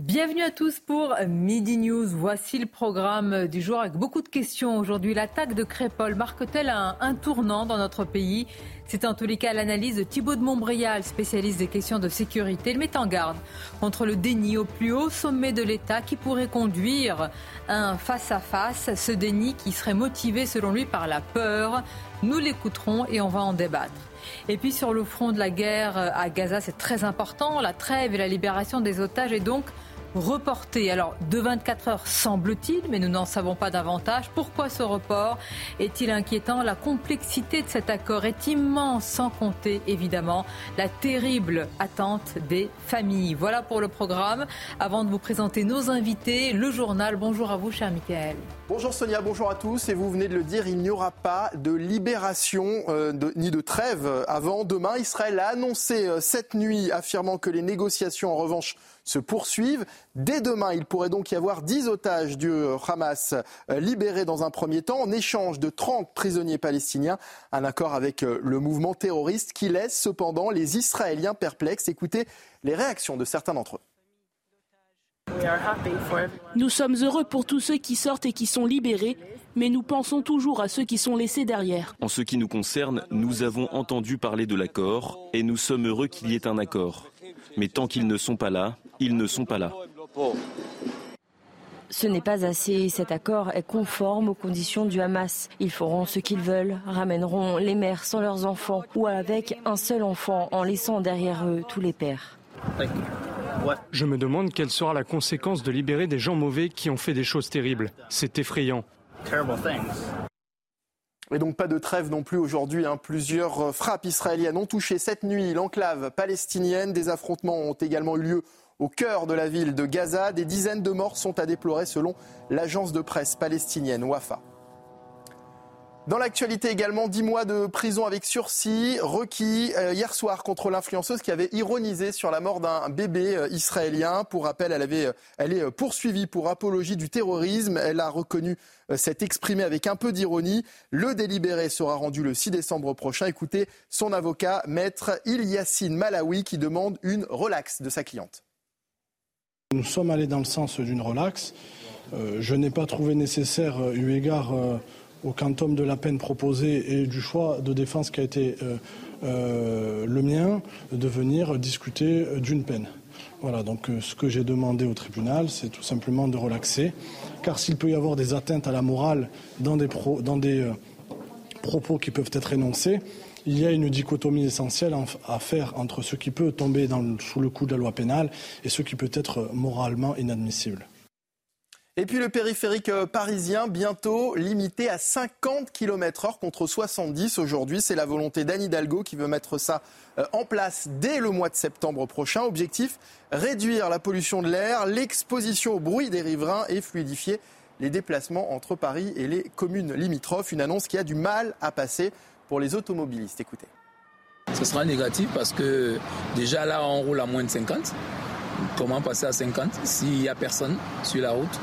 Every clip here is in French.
Bienvenue à tous pour Midi News. Voici le programme du jour avec beaucoup de questions aujourd'hui. L'attaque de Crépol marque-t-elle un, tournant dans notre pays? C'est en tous les cas l'analyse de Thibault de Montbrial, spécialiste des questions de sécurité. Il met en garde contre le déni au plus haut sommet de l'État qui pourrait conduire un face-à-face, ce déni qui serait motivé selon lui par la peur. Nous l'écouterons et on va en débattre. Et puis sur le front de la guerre à Gaza, c'est très important. La trêve et la libération des otages est donc reportée. Alors de 24 heures semble-t-il, mais nous n'en savons pas davantage. Pourquoi ce report est-il inquiétant? La complexité de cet accord est immense, sans compter évidemment la terrible attente des familles. Voilà pour le programme. Avant de vous présenter nos invités, le journal. Bonjour à vous, cher Michael. Bonjour Sonia, bonjour à tous. Et vous venez de le dire, il n'y aura pas de libération euh, ni de trêve avant demain. Israël a annoncé euh, cette nuit, affirmant que les négociations en revanche se poursuivent. Dès demain, il pourrait donc y avoir 10 otages du Hamas euh, libérés dans un premier temps en échange de 30 prisonniers palestiniens. Un accord avec euh, le mouvement terroriste qui laisse cependant les Israéliens perplexes. Écoutez les réactions de certains d'entre eux. Nous sommes heureux pour tous ceux qui sortent et qui sont libérés, mais nous pensons toujours à ceux qui sont laissés derrière. En ce qui nous concerne, nous avons entendu parler de l'accord et nous sommes heureux qu'il y ait un accord. Mais tant qu'ils ne sont pas là, ils ne sont pas là. Ce n'est pas assez. Cet accord est conforme aux conditions du Hamas. Ils feront ce qu'ils veulent, ramèneront les mères sans leurs enfants ou avec un seul enfant en laissant derrière eux tous les pères. Je me demande quelle sera la conséquence de libérer des gens mauvais qui ont fait des choses terribles. C'est effrayant. Et donc pas de trêve non plus aujourd'hui. hein. Plusieurs euh, frappes israéliennes ont touché cette nuit l'enclave palestinienne. Des affrontements ont également eu lieu au cœur de la ville de Gaza. Des dizaines de morts sont à déplorer selon l'agence de presse palestinienne Wafa. Dans l'actualité également, 10 mois de prison avec sursis requis euh, hier soir contre l'influenceuse qui avait ironisé sur la mort d'un bébé euh, israélien. Pour rappel, elle, avait, euh, elle est poursuivie pour apologie du terrorisme. Elle a reconnu s'être exprimée avec un peu d'ironie. Le délibéré sera rendu le 6 décembre prochain. Écoutez son avocat, maître Ilyassine Malawi, qui demande une relaxe de sa cliente. Nous sommes allés dans le sens d'une relaxe. Je n'ai pas trouvé nécessaire, eu égard au quantum de la peine proposée et du choix de défense qui a été euh, euh, le mien, de venir discuter euh, d'une peine. Voilà, donc ce que j'ai demandé au tribunal, c'est tout simplement de relaxer. Car s'il peut y avoir des atteintes à la morale dans des, propos qui peuvent être énoncés, il y a une dichotomie essentielle en- à faire entre ce qui peut tomber sous le coup de la loi pénale et ce qui peut être moralement inadmissible. Et puis le périphérique euh, parisien, bientôt limité à 50 km heure contre 70 aujourd'hui. C'est la volonté d'Anne Hidalgo qui veut mettre ça euh, en place dès le mois de septembre prochain. Objectif, réduire la pollution de l'air, l'exposition au bruit des riverains et fluidifier les déplacements entre Paris et les communes limitrophes. Une annonce qui a du mal à passer pour les automobilistes. Écoutez. Ce sera négatif parce que déjà là, on roule à moins de 50. Comment passer à 50 s'il n'y a personne sur la route?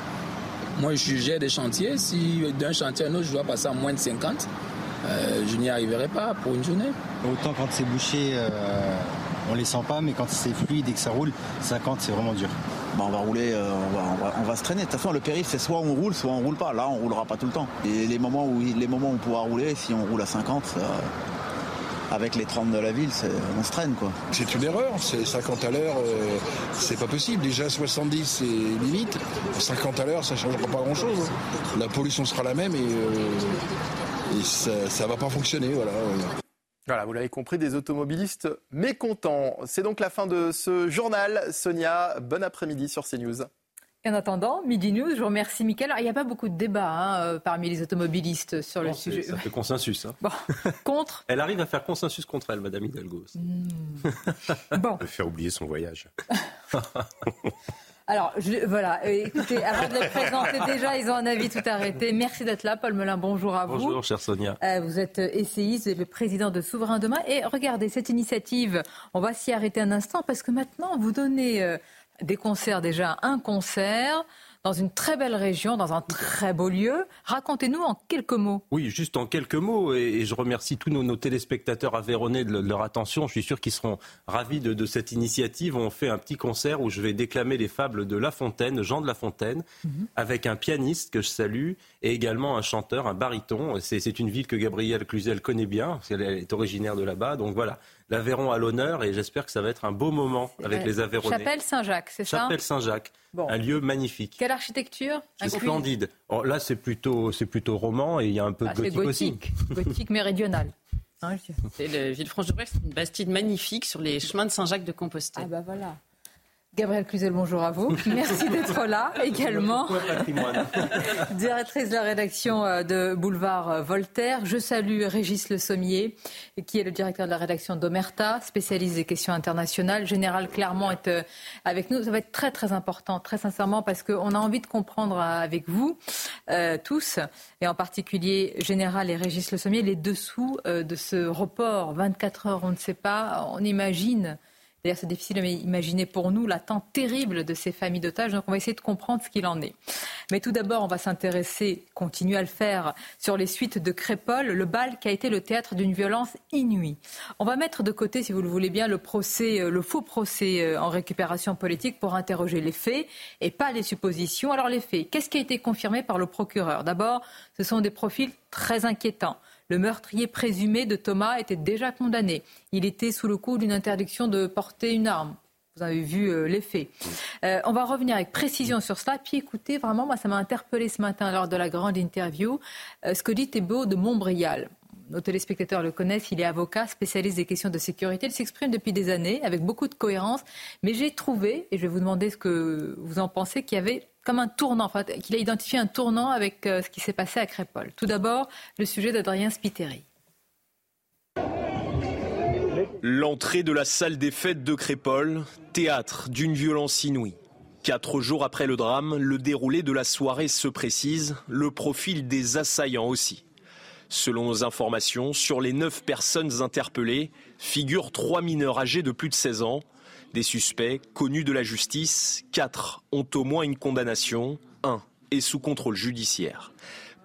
Moi, je gère des chantiers. Si d'un chantier à un autre, je dois passer à moins de 50, euh, je n'y arriverai pas pour une journée. Autant quand c'est bouché, euh, on les sent pas, mais quand c'est fluide et que ça roule, 50 c'est vraiment dur. Bah, on va rouler, euh, on, va, on, va, on va se traîner. De toute façon, le périph', c'est soit on roule, soit on roule pas. Là, on roulera pas tout le temps. Et les moments où, les moments où on pourra rouler, si on roule à 50, ça, avec les 30 de la ville, on se traîne, quoi. C'est une erreur, c'est 50 à l'heure, euh, c'est pas possible. Déjà 70 c'est limite, 50 à l'heure ça changera pas grand chose. La pollution sera la même et, euh, et ça, ça va pas fonctionner, voilà. Voilà, vous l'avez compris, des automobilistes mécontents. C'est donc la fin de ce journal. Sonia, bon après-midi sur CNews. En attendant, Midi News, je vous remercie Mickaël. il n'y a pas beaucoup de débats hein, euh, parmi les automobilistes sur le sujet. Ça fait consensus. Hein. Bon, contre Elle arrive à faire consensus contre elle, Madame Hidalgo. Hmm. Bon. Elle faire oublier son voyage. Alors, voilà, euh, écoutez, avant de les présenter déjà, ils ont un avis tout arrêté. Merci d'être là, Paul Melun, bonjour à vous. Bonjour, chère Sonia. Euh, vous êtes essayiste, vous êtes le président de Souverain Demain. Et regardez, cette initiative, on va s'y arrêter un instant parce que maintenant, vous donnez des concerts déjà, un concert dans une très belle région, dans un très beau lieu. Racontez-nous en quelques mots. Oui, juste en quelques mots, et, je remercie tous nos, téléspectateurs avéronnais de, leur attention. Je suis sûr qu'ils seront ravis de, cette initiative. On fait un petit concert où je vais déclamer les fables de La Fontaine, Jean de La Fontaine, mhm. avec un pianiste que je salue, et également un chanteur, un baryton. C'est une ville que Gabrielle Cluzel connaît bien, parce qu'elle est originaire de là-bas. Donc voilà, l'Aveyron à l'honneur et j'espère que ça va être un beau moment avec les Aveyronnais. Chapelle Saint-Jacques, c'est ça Chapelle Saint-Jacques, un lieu magnifique. Quelle architecture C'est splendide. Oh, là, c'est plutôt, c'est plutôt roman et il y a un peu de ah, gothique, gothique aussi. Gothique méridional. Hein, c'est le Villefranche-de-Brésil, c'est une bastide magnifique sur les chemins de Saint-Jacques de Compostelle. Ah bah voilà. Gabriel Cluzel, bonjour à vous. Merci d'être là également. Directrice de la rédaction euh, de Boulevard euh, Voltaire. Je salue Régis Le Sommier, qui est le directeur de la rédaction d'Omerta, spécialiste des questions internationales. Général Clermont est euh, avec nous. Ça va être très très important, très sincèrement, parce qu'on a envie de comprendre avec vous tous, et en particulier Général et Régis Le Sommier, les dessous de ce report. 24 heures, on ne sait pas. On imagine D'ailleurs, c'est difficile à imaginer pour nous l'attente terrible de ces familles d'otages. Donc, on va essayer de comprendre ce qu'il en est. Mais tout d'abord, on va s'intéresser, continuer à le faire, sur les suites de Crépol, le bal qui a été le théâtre d'une violence inouïe. On va mettre de côté, si vous le voulez bien, le euh, le faux procès euh, en récupération politique pour interroger les faits et pas les suppositions. Alors, les faits, qu'est-ce qui a été confirmé par le procureur? D'abord, ce sont des profils très inquiétants. Le meurtrier présumé de Thomas était déjà condamné. Il était sous le coup d'une interdiction de porter une arme. Vous avez vu euh. Euh, on va revenir avec précision sur cela. Puis écoutez, vraiment, moi, ça m'a interpellé ce matin lors de la grande interview, euh, ce que dit de Montbrial nos téléspectateurs le connaissent, il est avocat, spécialiste des questions de sécurité. Il s'exprime depuis des années avec beaucoup de cohérence. Mais j'ai trouvé, et je vais vous demander ce que vous en pensez, qu'il y avait comme un tournant, qu'il a identifié un tournant avec euh, ce qui s'est passé à Crépole. Tout d'abord, le sujet d'Adrien Spiteri. L'entrée de la salle des fêtes de Crépole, théâtre d'une violence inouïe. Quatre jours après le drame, le déroulé de la soirée se précise, le profil des assaillants aussi. Selon nos informations, sur les neuf personnes interpellées figurent trois mineurs âgés de plus de 16 ans, des suspects connus de la justice, quatre ont au moins une condamnation, un est sous contrôle judiciaire.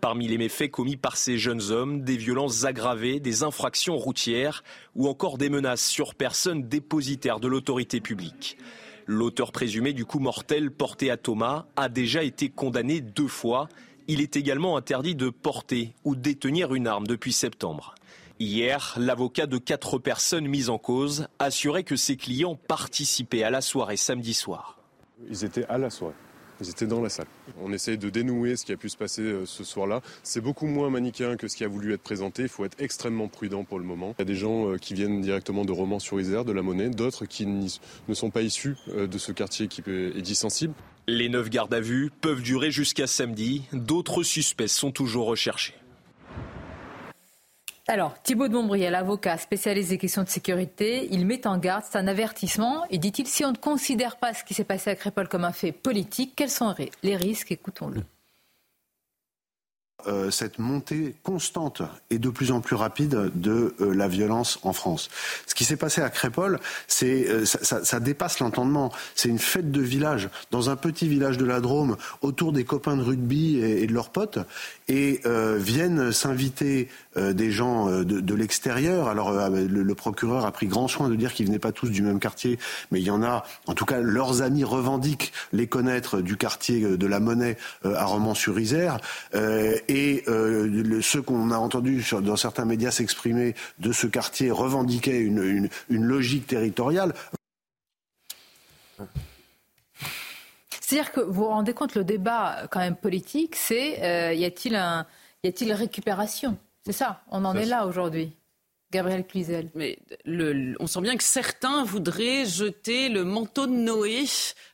Parmi les méfaits commis par ces jeunes hommes, des violences aggravées, des infractions routières ou encore des menaces sur personnes dépositaires de l'autorité publique. L'auteur présumé du coup mortel porté à Thomas a déjà été condamné deux fois. Il est également interdit de porter ou détenir une arme depuis septembre. Hier, l'avocat de quatre personnes mises en cause assurait que ses clients participaient à la soirée samedi soir. Ils étaient à la soirée. Ils étaient dans la salle. On essaye de dénouer ce qui a pu se passer euh, ce soir-là. C'est beaucoup moins manichéen que ce qui a voulu être présenté. Il faut être extrêmement prudent pour le moment. Il y a des gens euh, qui viennent directement de Romans-sur-Isère, de la Monnaie, d'autres qui ne sont pas issus euh, de ce quartier qui est dit sensible. Les neuf gardes à vue peuvent durer jusqu'à samedi. D'autres suspects sont toujours recherchés. Alors, Thibault de Montbriel, avocat spécialiste des questions de sécurité, il met en garde, c'est un avertissement, et dit-il, si on ne considère pas ce qui s'est passé à Crépol comme un fait politique, quels sont les risques? Écoutons-le. Euh, cette montée constante et de plus en plus rapide de euh, la violence en France. Ce qui s'est passé à Crépol, c'est euh, ça, dépasse l'entendement. C'est une fête de village dans un petit village de la Drôme autour des copains de rugby et, de leurs potes et viennent s'inviter des gens de, de l'extérieur. Alors le, le, procureur a pris grand soin de dire qu'ils venaient pas tous du même quartier, mais il y en a. En tout cas, leurs amis revendiquent les connaître du quartier de la Monnaie à Romans-sur-Isère et euh, ceux qu'on a entendus dans certains médias s'exprimer de ce quartier revendiquaient une, logique territoriale. C'est-à-dire que vous vous rendez compte, le débat quand même politique, c'est euh, y a-t-il un, y a-t-il récupération? C'est ça, on en est là aujourd'hui. Gabriel Cluzel. Mais on sent bien que certains voudraient jeter le manteau de Noé,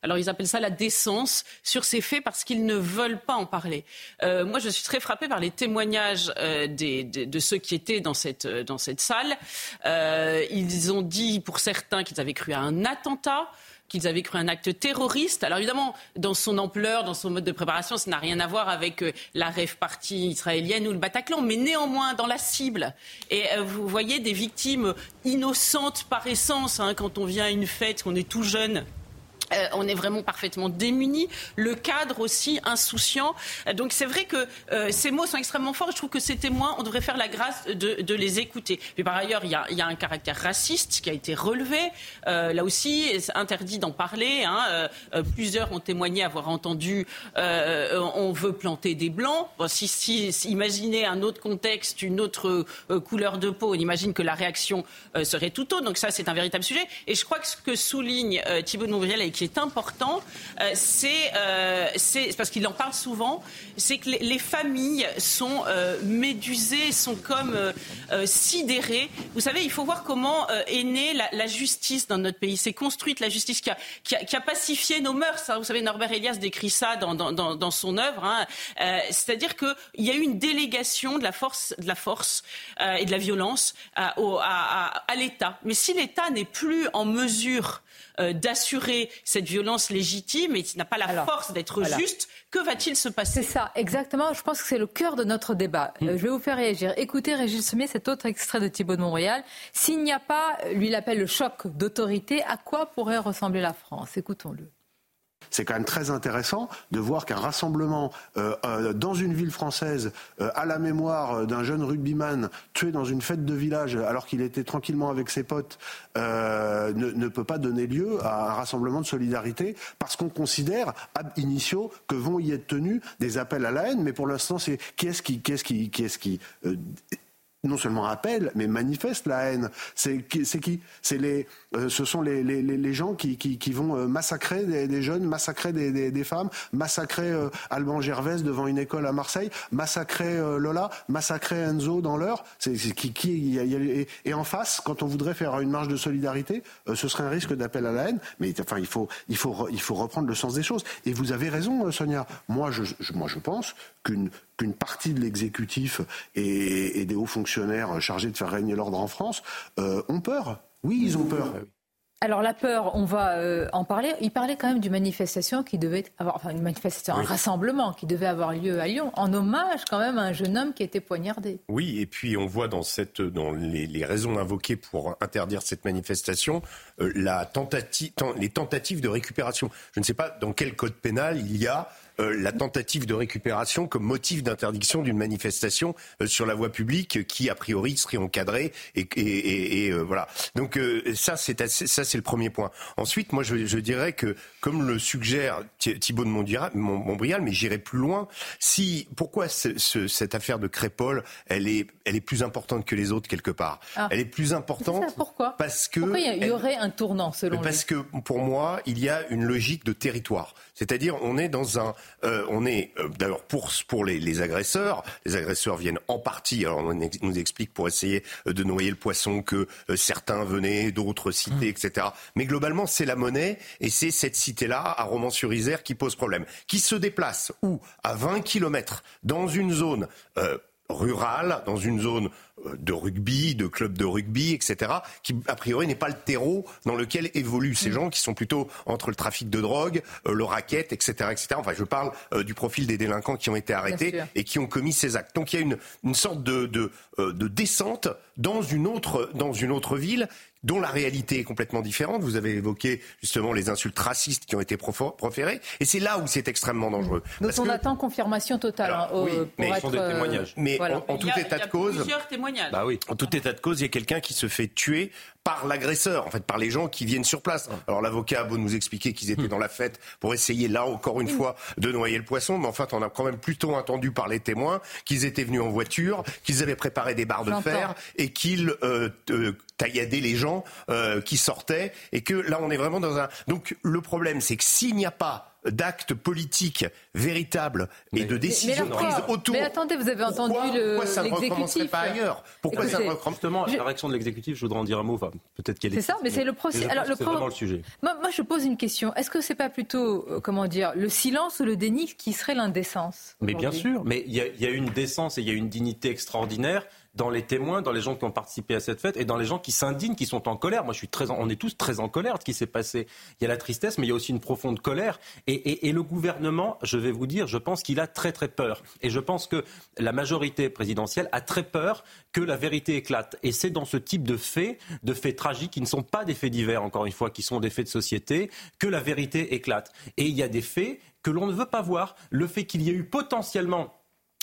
alors ils appellent ça la décence, sur ces faits parce qu'ils ne veulent pas en parler. Euh, moi, je suis très frappée par les témoignages euh, de, ceux qui étaient dans cette, euh, dans cette salle. ils ont dit, pour certains, qu'ils avaient cru à un attentat qu'ils avaient cru un acte terroriste. Alors évidemment, dans son ampleur, dans son mode de préparation, ça n'a rien à voir avec euh, la rêve partie israélienne ou le Bataclan, mais néanmoins dans la cible. Et euh, vous voyez des victimes innocentes par essence, hein, quand on vient à une fête, qu'on est tout jeune euh, on est vraiment parfaitement démunis. Le cadre aussi insouciant. Euh, donc c'est vrai que euh, ces mots sont extrêmement forts. Je trouve que ces témoins, on devrait faire la grâce de, les écouter. Mais par ailleurs, il y, a, un caractère raciste qui a été relevé. là aussi, interdit d'en parler. Hein. plusieurs ont témoigné avoir entendu on veut planter des blancs. si, si, imaginez un autre contexte, une autre couleur de peau, on imagine que la réaction serait tout autre. Donc ça, c'est un véritable sujet. Et je crois que ce que souligne Thibault de Montbrial qui est important, euh, euh, c'est parce qu'il en parle souvent, c'est que les, familles sont euh, médusées, sont comme sidérées. Vous savez, il faut voir comment est née la, justice dans notre pays. C'est construite la justice qui a, pacifié nos mœurs. Hein. Vous savez, Norbert Elias décrit ça dans, son œuvre. Hein. C'est-à-dire qu'il y a eu une délégation de la force, de la force et de la violence à l'État. Mais si l'État n'est plus en mesure euh, d'assurer cette violence légitime et qui n'a pas la force d'être juste, que va-t-il se passer? C'est ça, exactement. Je pense que c'est le cœur de notre débat. Euh, mm. je vais vous faire réagir. Écoutez, Régis Sommier, cet autre extrait de Thibault de Montréal. S'il n'y a pas, lui l'appelle le choc d'autorité, à quoi pourrait ressembler la France? Écoutons-le c'est quand même très intéressant de voir qu'un rassemblement euh, euh, dans une ville française euh, à la mémoire d'un jeune rugbyman tué dans une fête de village alors qu'il était tranquillement avec ses potes ne, peut pas donner lieu à un rassemblement de solidarité parce qu'on considère ab que vont y être tenus des appels à la haine, mais pour l'instant c'est qui est-ce qui, qui, est-ce qui non seulement appelle, mais manifeste la haine. C'est qui C'est les, euh, ce sont les, les, les gens qui, qui, qui, vont euh, massacrer des, jeunes, massacrer des, des, femmes, massacrer euh, Alban Gervais devant une école à Marseille, massacrer Lola, massacrer Enzo dans l'heure. C'est qui, qui y a, et, en face, quand on voudrait faire une marche de solidarité, ce serait un risque d'appel à la haine. Mais enfin, il faut, il faut, il faut reprendre le sens des choses. Et vous avez raison, Sonia. Moi, je, moi, je pense qu'une qu'une partie de l'exécutif et, des hauts fonctionnaires chargés de faire régner l'ordre en France euh, ont peur. Oui, ils ont peur. Alors la peur, on va euh, en parler. Il parlait quand même d'une manifestation qui devait avoir, enfin une manifestation, un rassemblement qui devait avoir lieu à Lyon, en hommage quand même à un jeune homme qui a été poignardé. Oui, et puis on voit dans cette, dans les, raisons invoquées pour interdire cette manifestation, euh, la tentative, les tentatives de récupération. Je ne sais pas dans quel code pénal il y a euh, la tentative de récupération comme motif d'interdiction d'une manifestation euh, sur la voie publique qui a priori serait encadrée et, et, et, euh, voilà. Donc ça c'est ça c'est le premier point. Ensuite, moi je, je, dirais que comme le suggère Thibault de Montbrial, mais j'irai plus loin. Si pourquoi ce, cette affaire de Crépol, elle est elle est plus importante que les autres quelque part? Ah. Elle est plus importante. pourquoi? Parce que pourquoi il y, aurait un tournant selon Parce que pour moi, il y a une logique de territoire. C'est-à-dire, on est dans un, euh, on est euh, d'ailleurs pour pour les, les, agresseurs, les agresseurs viennent en partie. Alors on nous explique pour essayer euh, de noyer le poisson que certains venaient d'autres cités, mmh. etc. Mais globalement, c'est la monnaie et c'est cette cité-là à Romans-sur-Isère qui pose problème, qui se déplace où? À 20 kilomètres dans une zone rurale, dans une zone euh, de rugby, de club de rugby, etc., qui a priori n'est pas le terreau dans lequel évoluent ces mm. gens qui sont plutôt entre le trafic de drogue, euh, le racket, etc., etc. Enfin, je parle euh, du profil des délinquants qui ont été arrêtés et qui ont commis ces actes. Donc il y a une, une sorte de, de, de descente dans une autre dans une autre ville dont la réalité est complètement différente. Vous avez évoqué justement les insultes racistes qui ont été proférées, et c'est là où c'est extrêmement dangereux. Donc on attend confirmation totale. Hein, oui, mais sont des témoignages. Mais en, tout état de cause, bah oui, en tout état de cause, il y a quelqu'un qui se fait tuer par l'agresseur, en fait, par les gens qui viennent sur place. Alors l'avocat a beau nous expliquer qu'ils étaient hmm. dans la fête pour essayer, là encore une fois, de noyer le poisson, mais en fait, on a quand même plutôt entendu par les témoins qu'ils étaient venus en voiture, qu'ils avaient préparé des barres de fer et qu'ils euh, euh, tailladaient les gens euh, qui sortaient, et que là, on est vraiment dans un... Donc le problème, c'est que s'il n'y a pas d'actes politiques véritables et de décisions prises autour. Mais attendez, vous avez entendu le Pourquoi ça ne recommencerait pas ailleurs? Pourquoi Écoutez, ça ne recommencerait Justement, la réaction de l'exécutif, je voudrais en dire un mot. Enfin, peut-être qu'elle est. C'est ça, mais c'est le procès. Alors, le c'est pro- vraiment le sujet. Moi, moi, je pose une question. Est-ce que c'est pas plutôt, euh, comment dire, le silence ou le déni qui serait l'indécence Mais bien sûr, mais il y, y a une décence et il y a une dignité extraordinaire dans les témoins, dans les gens qui ont participé à cette fête et dans les gens qui s'indignent, qui sont en colère. Moi, je suis très, en- on est tous très en colère de ce qui s'est passé. Il y a la tristesse, mais il y a aussi une profonde colère. Et, et- et le gouvernement, je vais vous dire, je pense qu'il a très très peur. Et je pense que la majorité présidentielle a très peur que la vérité éclate. Et c'est dans ce type de faits, de faits tragiques, qui ne sont pas des faits divers, encore une fois, qui sont des faits de société, que la vérité éclate. Et il y a des faits que l'on ne veut pas voir. Le fait qu'il y ait eu potentiellement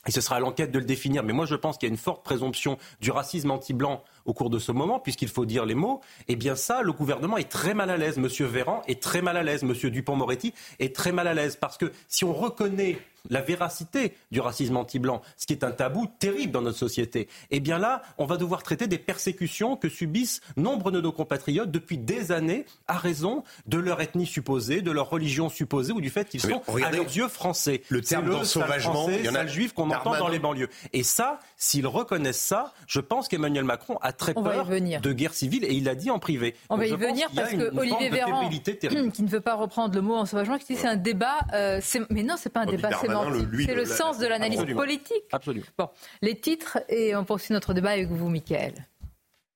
et ce sera à l'enquête de le définir. Mais moi, je pense qu'il y a une forte présomption du racisme anti-blanc au cours de ce moment, puisqu'il faut dire les mots. Eh bien, ça, le gouvernement est très mal à l'aise. Monsieur Véran est très mal à l'aise. Monsieur Dupont-Moretti est très mal à l'aise. Parce que si on reconnaît la véracité du racisme anti-blanc, ce qui est un tabou terrible dans notre société, eh bien là, on va devoir traiter des persécutions que subissent nombre de nos compatriotes depuis des années à raison de leur ethnie supposée, de leur religion supposée ou du fait qu'ils sont regardez, à leurs yeux français. le terme d'ensauvagement, il y en a- juif qu'on entend dans les banlieues. Et ça, s'ils reconnaissent ça, je pense qu'Emmanuel Macron a très On peur venir. de guerre civile et il l'a dit en privé. On Donc va y venir qu'il y a parce une- que une Olivier Véran, qui ne veut pas reprendre le mot en sauvagement, qui dit c'est un débat. euh, mais non, c'est pas un débat sémantique. le- lui, C'est le- sens de l'analyse Absolument. politique. Absolument. Bon, les titres et on poursuit notre débat avec vous, Mickaël.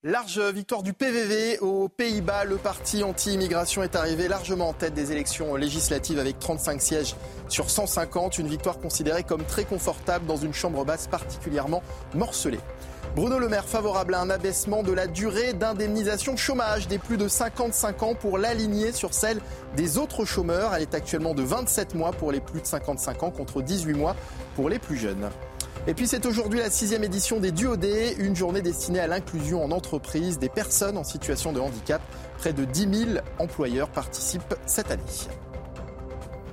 Large victoire du PVV aux Pays-Bas. Le parti anti-immigration est arrivé largement en tête des élections législatives avec 35 sièges sur 150. Une victoire considérée comme très confortable dans une chambre basse particulièrement morcelée. Bruno Le Maire favorable à un abaissement de la durée d'indemnisation chômage des plus de 55 ans pour l'aligner sur celle des autres chômeurs. Elle est actuellement de 27 mois pour les plus de 55 ans contre 18 mois pour les plus jeunes. Et puis c'est aujourd'hui la sixième édition des Duodés, une journée destinée à l'inclusion en entreprise des personnes en situation de handicap. Près de 10 000 employeurs participent cette année.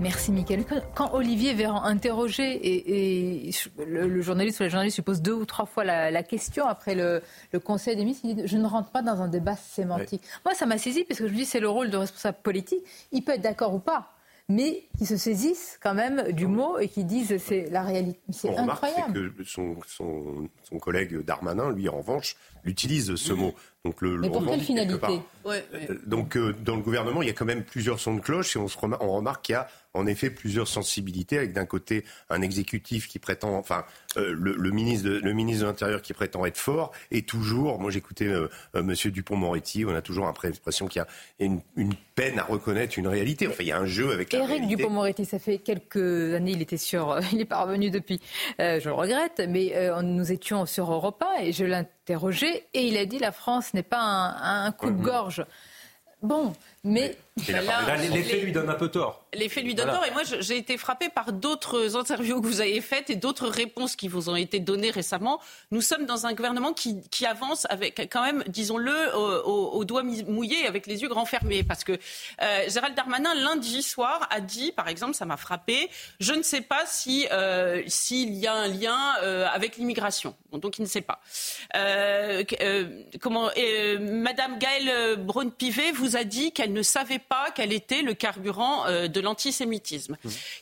Merci, Mickaël. Quand- Olivier Véran interrogé, et, et le, le journaliste ou la journaliste lui pose deux ou trois fois la, la question après le, le conseil des ministres, il dit Je ne rentre pas dans un débat sémantique. Moi, ça m'a saisi parce que je me dis c'est le rôle de responsable politique. Il peut être d'accord ou pas. Mais qui se saisissent quand même du mot et qui disent c'est la réalité. C'est On remarque c'est incroyable. que son, son, son collègue Darmanin, lui, en revanche, utilise ce mot. Donc le, Mais le pour quelle finalité part. Euh, Donc euh, dans le gouvernement, il y a quand même plusieurs sons de cloche et on, se remar- on remarque qu'il y a en effet plusieurs sensibilités avec d'un côté un exécutif qui prétend, enfin euh, le, le ministre de, le ministre de l'Intérieur qui prétend être fort et toujours, moi j'écoutais euh, euh, Monsieur Dupont-Moretti, on a toujours l'impression qu'il y a une, une peine à reconnaître une réalité. Enfin il y a un jeu avec la Éric réalité. Dupond-Moretti, ça fait quelques années, il était sur, il n'est pas revenu depuis, euh, je le regrette, mais nous étions sur Europa et je l'ai interrogé et il a dit la France n'est pas un, un coupe-gorge. Bon, mais Là, Là, les, les faits les- lui donnent un peu tort. Les faits lui donnent Voilà. tort. Et moi, j'ai été frappée par d'autres interviews que vous avez faites et d'autres réponses qui vous ont été données récemment. Nous sommes dans un gouvernement qui, qui avance avec, quand même, disons-le, au, au- au doigt mouillé, avec les yeux grands fermés. Parce que euh, Gérald Darmanin, lundi soir, a dit, par exemple, ça m'a frappé, je ne sais pas si euh, s'il y a un lien euh, avec l'immigration. Bon, donc, il ne sait pas. Comment Madame Gaëlle Braun-Pivet vous a dit qu'elle ne savait pas quel était le carburant euh, de l'antisémitisme.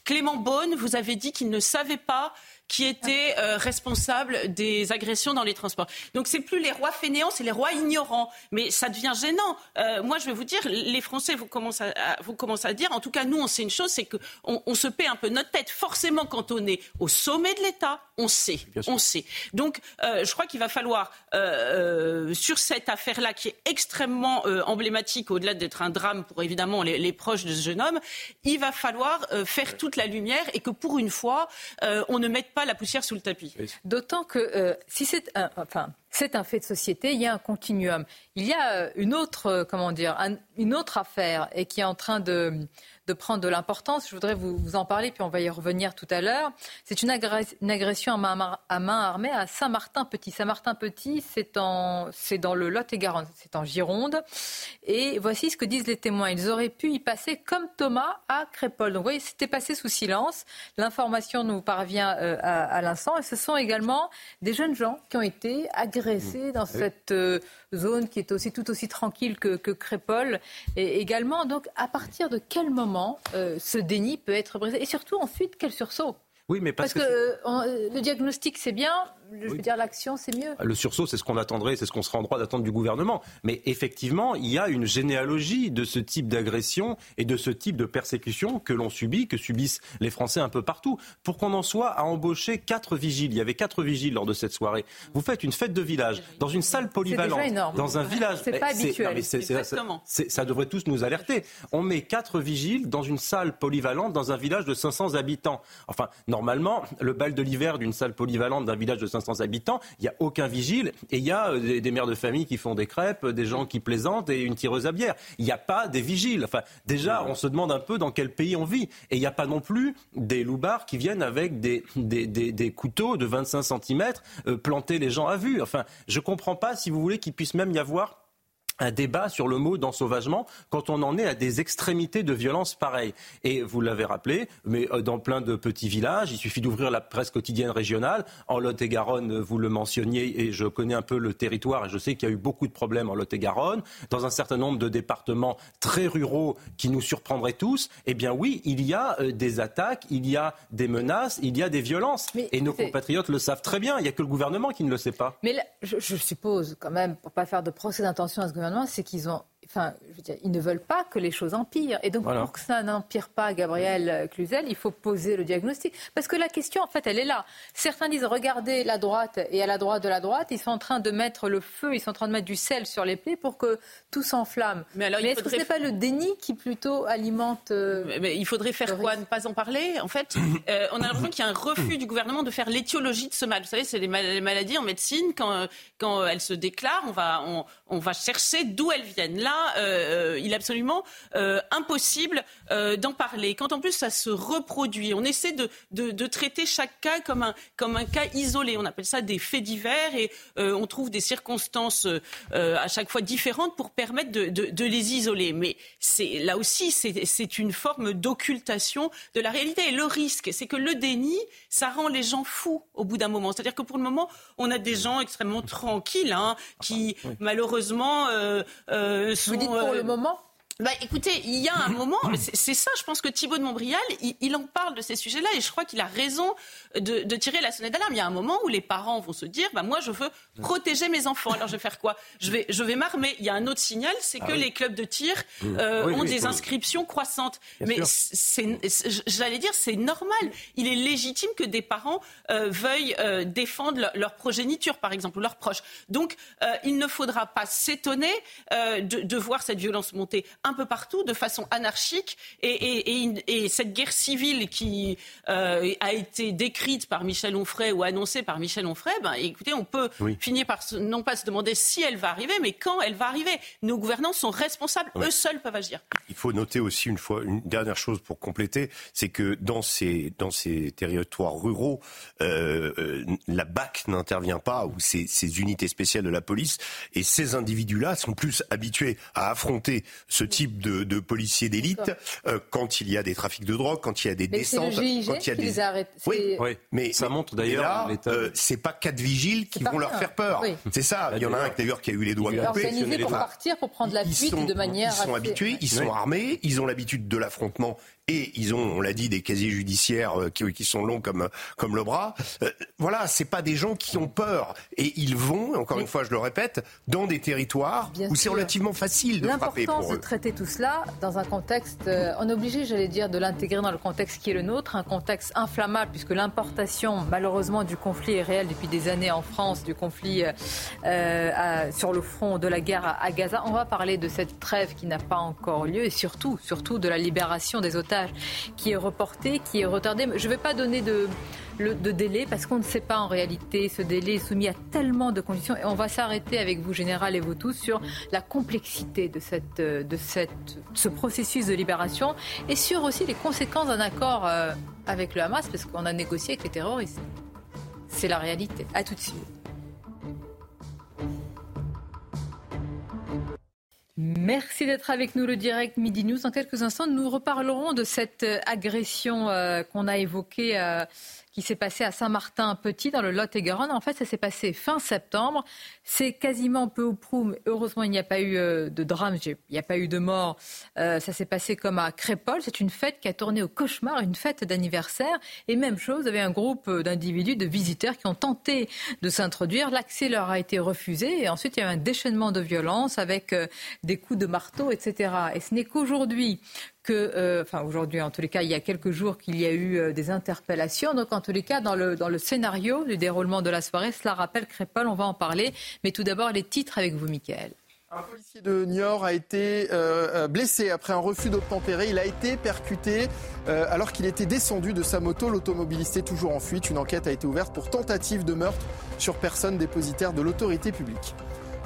Clément Beaune vous avez dit qu'il ne savait pas qui était euh, responsable des agressions dans les transports. Donc c'est plus les rois fainéants, c'est les rois ignorants. Mais ça devient gênant. Euh, moi, je vais vous dire, les Français vous commencent à, vous à dire, en tout cas nous, on sait une chose, c'est que on, on se paie un peu notre tête. Forcément, quand on est au sommet de l'État, on sait, on sait. Donc, euh, je crois qu'il va falloir euh, euh, sur cette affaire-là, qui est extrêmement euh, emblématique, au-delà d'être un drame pour évidemment les, les proches de ce jeune homme, il va falloir euh, faire toute la lumière et que pour une fois, euh, on ne mette pas la poussière sous le tapis. D'autant que euh, si c'est un, enfin, c'est un fait de société, il y a un continuum. Il y a une autre, euh, comment dire, un- une autre affaire et qui est en train de, de prendre de l'importance. Je voudrais vous, vous en parler, puis on va y revenir tout à l'heure. C'est une, agress- une agression à main, à main armée à Saint-Martin-Petit. Saint-Martin-Petit, c'est dans le Lot-et-Garonne, c'est en Gironde. Et voici ce que disent les témoins. Ils auraient pu y passer comme Thomas à Crépol. Donc, vous voyez, c'était passé sous silence. L'information nous parvient euh, à, à l'instant. Et ce sont également des jeunes gens qui ont été agressés progresser dans cette euh, zone qui est aussi tout aussi tranquille que, que Crépole et également. Donc, à partir de quel moment euh, ce déni peut être brisé? Et surtout, ensuite, quel sursaut? Oui, mais parce, que, euh, le diagnostic, c'est bien, je veux dire, l'action, c'est mieux. Le sursaut, c'est ce qu'on attendrait, c'est ce qu'on serait en droit d'attendre du gouvernement. Mais effectivement, il y a une généalogie de ce type d'agression et de ce type de persécution que l'on subit, que subissent les Français un peu partout. Pour qu'on en soit à embaucher quatre vigiles, il y avait quatre vigiles lors de cette soirée. Vous faites une fête de village dans une salle polyvalente, dans un village. C'est pas habituel. ça devrait tous nous alerter. On met quatre vigiles dans une salle polyvalente dans un village de 500 habitants. Enfin, normalement, le bal de l'hiver d'une salle polyvalente d'un village de 500 habitants, il n'y a aucun vigile et il y a euh, des, mères de famille qui font des crêpes, des gens qui plaisantent et une tireuse à bière. Il n'y a pas des vigiles. Enfin, déjà, on se demande un peu dans quel pays on vit. Et il n'y a pas non plus des loupards qui viennent avec des, des, couteaux de 25 cm euh, planter les gens à vue. Enfin, je ne comprends pas, si vous voulez, qu'il puisse même y avoir un débat sur le mot d'ensauvagement quand on en est à des extrémités de violence pareilles. Et vous l'avez rappelé, mais euh, dans plein de petits villages, il suffit d'ouvrir la presse quotidienne régionale. En Lot-et-Garonne, vous le mentionniez, et je connais un peu le territoire, et je sais qu'il y a eu beaucoup de problèmes en Lot-et-Garonne. Dans un certain nombre de départements très ruraux qui nous surprendraient tous, eh bien oui, il y a euh, des attaques, il y a des menaces, il y a des violences. et nos compatriotes le savent très bien, il n'y a que le gouvernement qui ne le sait pas. Mais je, je suppose quand même, pour ne pas faire de procès d'intention à ce gouvernement, c'est qu'ils ont Enfin, je veux dire, ils ne veulent pas que les choses empirent. Et donc, pour que ça n'empire pas, Gabriel Cluzel, il faut poser le diagnostic. Parce que la question, en fait, elle est là. Certains disent, regardez la droite et à la droite de la droite, ils sont en train de mettre le feu, ils sont en train de mettre du sel sur les plaies pour que tout s'enflamme. Mais, alors, est-ce que ce n'est pas le déni qui plutôt alimente... Euh, mais, il faudrait faire quoi Ne pas en parler En fait, euh, on a l'impression qu'il y a un refus du gouvernement de faire l'étiologie de ce mal. Vous savez, c'est les maladies en médecine, quand, quand elles se déclarent, on va, on, on va chercher d'où elles viennent. Là, euh, il est absolument euh, impossible euh, d'en parler. Quand en plus ça se reproduit, on essaie de, traiter chaque cas comme un, comme un cas isolé. On appelle ça des faits divers et on trouve des circonstances à chaque fois différentes pour permettre de, les isoler. Mais c'est là aussi, c'est une forme d'occultation de la réalité. Et le risque, c'est que le déni, ça rend les gens fous au bout d'un moment. C'est-à-dire que pour le moment, on a des gens extrêmement tranquilles hein, qui, malheureusement, sont pour le moment bah, écoutez, il y a un moment, c'est ça, je pense que Thibault de Montbrial, il, en parle de ces sujets-là et je crois qu'il a raison de, tirer la sonnette d'alarme. Il y a un moment où les parents vont se dire, bah, moi, je veux protéger mes enfants. Alors, je vais faire quoi? Je vais, je vais m'armer. Il y a un autre signal, c'est ah que les clubs de tir mmh. euh, ont des inscriptions croissantes. Mais j'allais dire, c'est normal. Il est légitime que des parents euh, veuillent euh, défendre leur, progéniture, par exemple, ou leurs proches. Donc, il ne faudra pas s'étonner de, de voir cette violence monter un peu partout de façon anarchique. Et, cette guerre civile qui euh, a été décrite par Michel Onfray ou annoncée par Michel Onfray, ben, écoutez, on peut finir par non pas se demander si elle va arriver, mais quand elle va arriver. Nos gouvernants sont responsables, eux seuls peuvent agir. Il faut noter aussi une fois une dernière chose pour compléter, c'est que dans ces dans ces territoires ruraux, euh, euh, la BAC n'intervient pas ou ces, ces unités spéciales de la police et ces individus-là sont plus habitués à affronter ce type de, de policiers d'élite euh, quand il y a des trafics de drogue, quand il y a des descentes, quand il y a des. Oui, oui, mais ça montre d'ailleurs. Euh, c'est pas quatre vigiles qui vont leur faire peur. C'est ça. Il y en a un d'ailleurs qui a eu les doigts coupés. Organisé pour partir, pour prendre la fuite de manière. Ils sont habitués, ils sont armés, ils ont l'habitude de l'affrontement et ils ont, on l'a dit, des casiers judiciaires euh, qui, qui, sont longs comme, comme le bras. Euh, voilà, c'est pas des gens qui ont peur. Et ils vont, encore une fois, je le répète, dans des territoires où c'est relativement facile de frapper pour L'importance de traiter tout cela dans un contexte, euh, on est obligé, j'allais dire, de l'intégrer dans le contexte qui est le nôtre, un contexte inflammable, puisque l'importation, malheureusement, du conflit est réelle depuis des années en France, du conflit euh, sur le front de la guerre à, à Gaza. On va parler de cette trêve qui n'a pas encore lieu et surtout, surtout de la libération des otages qui est reporté, qui est retardé. Je ne vais pas donner de, délai parce qu'on ne sait pas en réalité. Ce délai est soumis à tellement de conditions et on va s'arrêter avec vous, Général, et vous tous, sur la complexité de, cette, ce processus de libération et sur aussi les conséquences d'un accord euh, avec le Hamas parce qu'on a négocié avec les terroristes. C'est la réalité. À tout de suite. Merci d'être avec nous, le direct Midi News. Dans quelques instants, nous reparlerons de cette euh, agression euh, qu'on a évoquée, euh, qui s'est passé à Saint-Martin-Petit dans le Lot-et-Garonne. En fait, ça s'est passé fin septembre. C'est quasiment peu ou prou. Heureusement, il n'y a pas eu de drame, il n'y a pas eu de mort. Ça s'est passé comme à Crépol. C'est une fête qui a tourné au cauchemar, une fête d'anniversaire. Et même chose, vous avez un groupe d'individus, de visiteurs qui ont tenté de s'introduire. L'accès leur a été refusé. Et ensuite, il y a eu un déchaînement de violence avec des coups de marteau, etc. Et ce n'est qu'aujourd'hui que, euh, enfin aujourd'hui en tous les cas, il y a quelques jours qu'il y a eu euh, des interpellations. Donc en tous les cas, dans le, scénario du déroulement de la soirée, cela rappelle Crépol, on va en parler. Mais tout d'abord, les titres avec vous, Mickaël. Un policier de Niort a été euh, blessé après un refus d'obtempérer. Il a été percuté alors qu'il était descendu de sa moto. L'automobiliste est toujours en fuite. Une enquête a été ouverte pour tentative de meurtre sur personne dépositaire de l'autorité publique.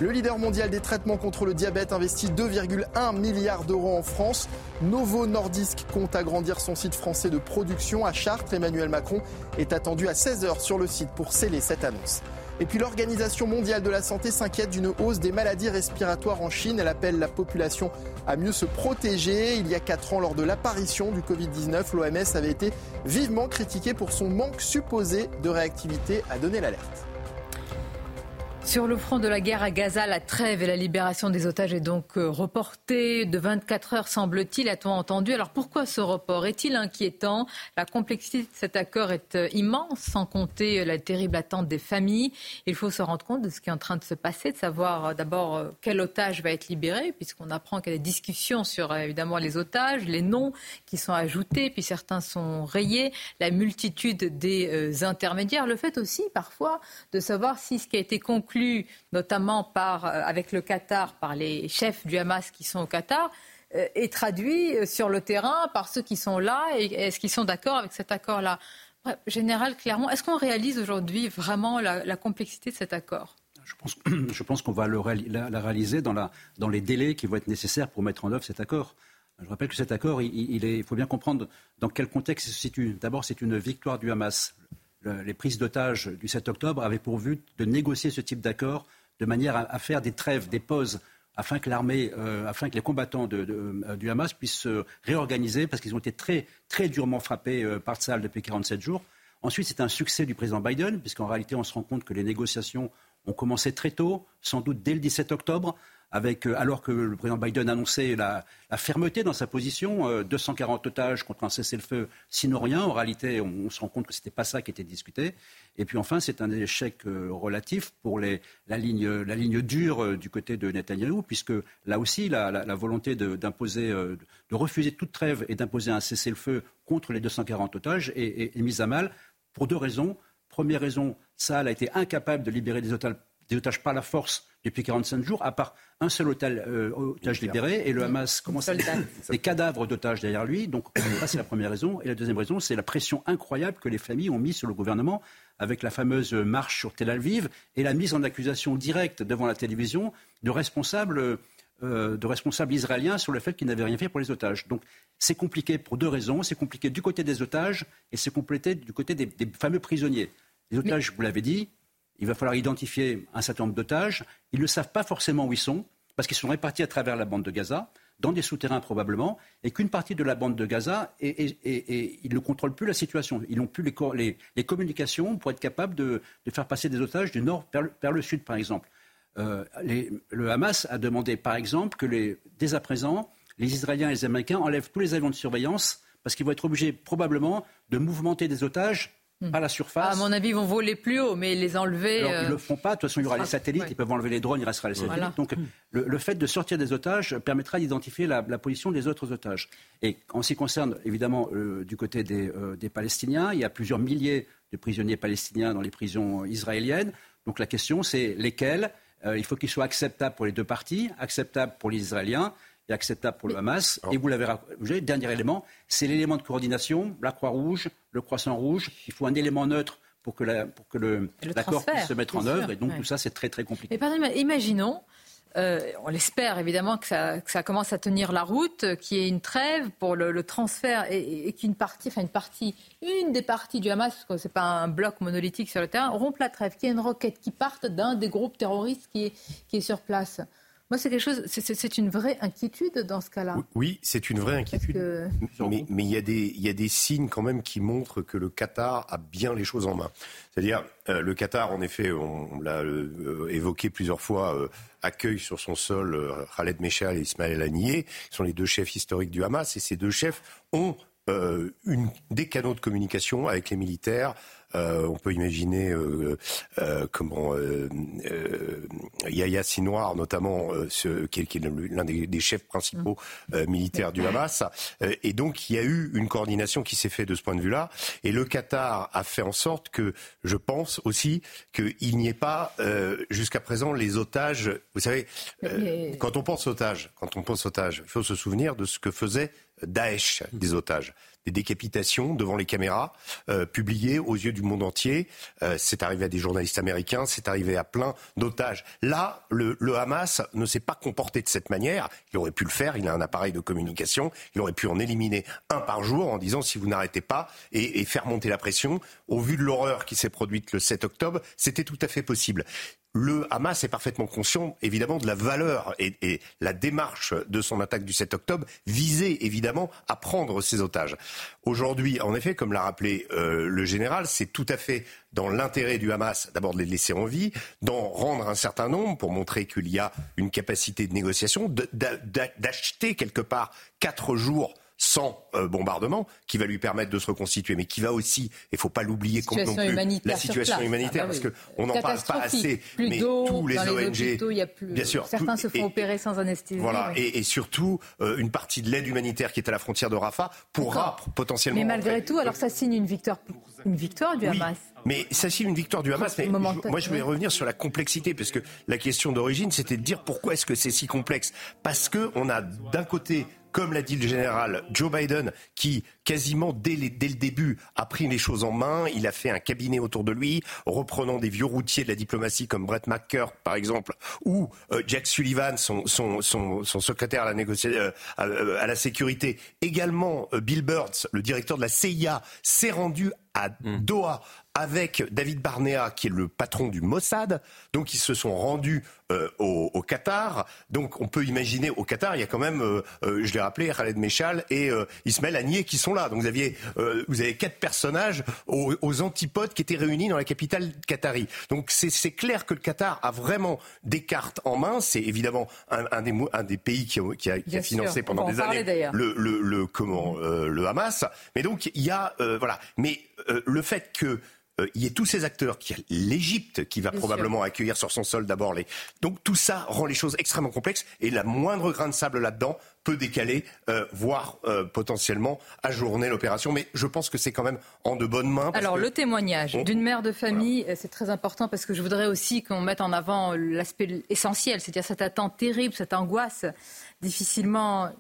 Le leader mondial des traitements contre le diabète investit 2,1 milliards d'euros en France. Novo Nordisk compte agrandir son site français de production à Chartres. Emmanuel Macron est attendu à 16h sur le site pour sceller cette annonce. Et puis l'Organisation mondiale de la santé s'inquiète d'une hausse des maladies respiratoires en Chine. Elle appelle la population à mieux se protéger. Il y a 4 ans, lors de l'apparition du Covid-19, l'OMS avait été vivement critiquée pour son manque supposé de réactivité à donner l'alerte. Sur le front de la guerre à Gaza, la trêve et la libération des otages est donc euh, reportée de 24 heures, semble-t-il, a-t-on entendu. Alors pourquoi ce report Est-il inquiétant? La complexité de cet accord est euh, immense, sans compter euh, la terrible attente des familles. Il faut se rendre compte de ce qui est en train de se passer, de savoir d'abord quel otage va être libéré, puisqu'on apprend qu'il y a des discussions sur évidemment les otages, les noms qui sont ajoutés, puis certains sont rayés, la multitude des intermédiaires, le fait aussi parfois de savoir si ce qui a été conclu notamment par, euh, avec le Qatar, par les chefs du Hamas qui sont au Qatar, euh, est traduit euh, sur le terrain par ceux qui sont là et est-ce qu'ils sont d'accord avec cet accord-là? Général, clairement, est-ce qu'on réalise aujourd'hui vraiment la, complexité de cet accord? Je pense, qu'on va le, la, réaliser dans, les délais qui vont être nécessaires pour mettre en œuvre cet accord. Je rappelle que cet accord, il faut bien comprendre dans quel contexte il se situe. D'abord, c'est une victoire du Hamas les prises d'otages du 7 octobre avaient pour but de négocier ce type d'accord de manière à, faire des trêves, des pauses, afin que l'armée, euh, afin que les combattants euh, du Hamas puissent se réorganiser, parce qu'ils ont été très, très durement frappés euh, par Tsahal depuis 47 jours. Ensuite, c'est un succès du président Biden, puisqu'en réalité, on se rend compte que les négociations ont commencé très tôt, sans doute dès le 17 octobre. Euh, alors que le président Biden annonçait la, la fermeté dans sa position, 240 euh, otages contre un cessez-le-feu sino-rien. En réalité, on, se rend compte que ce n'était pas ça qui était discuté. Et puis enfin, c'est un échec euh, relatif pour la, ligne, dure du côté de Netanyahou, puisque là aussi, la, volonté de, refuser toute trêve et d'imposer un cessez-le-feu contre les 240 otages est, est, mise à mal pour deux raisons. Première raison, Saal a été incapable de libérer des otages, des otages par la force depuis 45 jours, à part un seul euh, otage libéré, et le Hamas commence à des cadavres d'otages derrière lui. Donc ça, c'est la première raison. Et la deuxième raison, c'est la pression incroyable que les familles ont mise sur le gouvernement avec la fameuse marche sur Tel Aviv et la mise en accusation directe devant la télévision de responsables, euh, de responsables israéliens sur le fait qu'ils n'avaient rien fait pour les otages. Donc c'est compliqué pour deux raisons. C'est compliqué du côté des otages et c'est compliqué du côté des, fameux prisonniers. Les otages, vous l'avez dit, il va falloir identifier un certain nombre d'otages. Ils ne savent pas forcément où ils sont, parce qu'ils sont répartis à travers la bande de Gaza, dans des souterrains probablement, et qu'une partie de la bande de Gaza, ils ne contrôlent plus la situation. Ils n'ont plus les, communications pour être capables de, faire passer des otages du nord vers le, sud, par exemple. Euh, le Hamas a demandé, par exemple, que dès à présent, les Israéliens et les Américains enlèvent tous les avions de surveillance, parce qu'ils vont être obligés probablement de mouvementer des otages Hmm. à la surface. À mon avis, ils vont voler plus haut, mais les enlever. Alors, Ils ne euh, le font pas. De toute façon, il y aura les satellites. Ils peuvent enlever les drones. Il restera les satellites. Donc, hmm. le, fait de sortir des otages permettra d'identifier la, position des autres otages. Et en ce qui concerne, évidemment, euh, du côté euh, des, Palestiniens, il y a plusieurs milliers de prisonniers palestiniens dans les prisons israéliennes. Donc, la question, c'est lesquels Il faut qu'ils soient acceptables pour les deux parties, acceptables pour les Israéliens et acceptable pour le Hamas. Et vous l'avez rappelé, dernier élément, c'est l'élément de coordination, la Croix-Rouge, le Croissant-Rouge. Il faut un élément neutre pour que, l'accord puisse se mettre en œuvre. Et donc tout ça, c'est très très compliqué. Mais pardon, imaginons, euh, on l'espère évidemment que ça, que ça, commence à tenir la route, qu'il y ait une trêve pour le, transfert et, qu'une partie, enfin une partie, une des parties du Hamas, parce que c'est pas un bloc monolithique sur le terrain, rompe la trêve, qu'il y ait une roquette qui parte d'un des groupes terroristes qui est, qui est sur place Moi, c'est quelque chose, c'est une vraie inquiétude dans ce cas-là. Oui, c'est une vraie inquiétude. Mais, il, y a des, il y a des signes quand même qui montrent que le Qatar a bien les choses en main. C'est-à-dire, euh, le Qatar, en effet, on, l'a euh, évoqué plusieurs fois, euh, accueille sur son sol Khaled Meshal et Ismaël Haniyeh, qui sont les deux chefs historiques du Hamas, et ces deux chefs ont une, des canaux de communication avec les militaires, on peut imaginer euh, euh, comment Yahya Sinoir, notamment, ce, qui est, l'un des, chefs principaux militaires du Hamas. et donc, il y a eu une coordination qui s'est faite de ce point de vue-là. Et le Qatar a fait en sorte que, je pense aussi, qu'il n'y ait pas, jusqu'à présent, les otages. Vous savez, quand on pense otages, quand on pense otages, il faut se souvenir de ce que faisait Daesh des otages des décapitations devant les caméras, euh, publiées aux yeux du monde entier. Euh, c'est arrivé à des journalistes américains, c'est arrivé à plein d'otages. Là, le, Hamas ne s'est pas comporté de cette manière. Il aurait pu le faire, il a un appareil de communication, il aurait pu en éliminer un par jour en disant si vous n'arrêtez pas et, et faire monter la pression. Au vu de l'horreur qui s'est produite le 7 octobre, c'était tout à fait possible le Hamas est parfaitement conscient, évidemment, de la valeur et, la démarche de son attaque du 7 octobre visait évidemment à prendre ses otages. Aujourd'hui, en effet, comme l'a rappelé euh, le général, c'est tout à fait dans l'intérêt du Hamas d'abord de les laisser en vie, d'en rendre un certain nombre pour montrer qu'il y a une capacité de négociation, d'acheter quelque part quatre jours sans euh, bombardement, qui va lui permettre de se reconstituer, mais qui va aussi, il ne faut pas l'oublier non plus, la situation humanitaire, ah bah parce qu'on n'en parle pas assez, mais tous les ONG, bien sûr, certains se font opérer sans anesthésie. Voilà, et, surtout euh, une partie de l'aide humanitaire qui est à la frontière de Rafah pourra potentiellement. Mais malgré tout, alors ça signe une victoire, une victoire du Hamas. Mais ça signe une victoire du Hamas. Mais moi, je vais revenir sur la complexité, parce que la question d'origine, c'était de dire pourquoi est-ce que c'est si complexe. Parce que on a d'un côté comme l'a dit le général Joe Biden, qui quasiment dès, le début a pris les choses en main. Il a fait un cabinet autour de lui, reprenant des vieux routiers de la diplomatie comme Brett McCurk, par exemple, ou euh, Jack Sullivan, son, secrétaire à la, euh, à, la sécurité. Également, euh, Bill Burns, le directeur de la CIA, s'est rendu à mmh. Doha avec David Barnea, qui est le patron du Mossad. Donc, ils se sont rendus euh, au, Qatar. Donc, on peut imaginer, au Qatar, il y a quand même, euh, euh, je l'ai rappelé, Khaled Meshal et Ismaël Agnier qui sont là. Donc, vous, aviez, vous avez quatre personnages aux, antipodes qui étaient réunis dans la capitale qatari. Donc, c'est clair que le Qatar a vraiment des cartes en main. C'est évidemment un, des, un, des, pays qui a, qui a, financé pendant des années le, le, le, comment, le Hamas. Mais donc, il y a, voilà. Mais le fait que euh, il y ait tous ces acteurs, qu'il y a l'Égypte qui va probablement accueillir sur son sol d'abord les. Donc tout ça rend les choses extrêmement complexes et la moindre grain de sable là-dedans peut décaler, euh, voire euh, potentiellement ajourner l'opération. Mais je pense que c'est quand même en de bonnes mains. Alors le témoignage d'une mère de famille, c'est très important parce que je voudrais aussi qu'on mette en avant l'aspect essentiel, c'est-à-dire cette attente terrible, cette angoisse difficilement.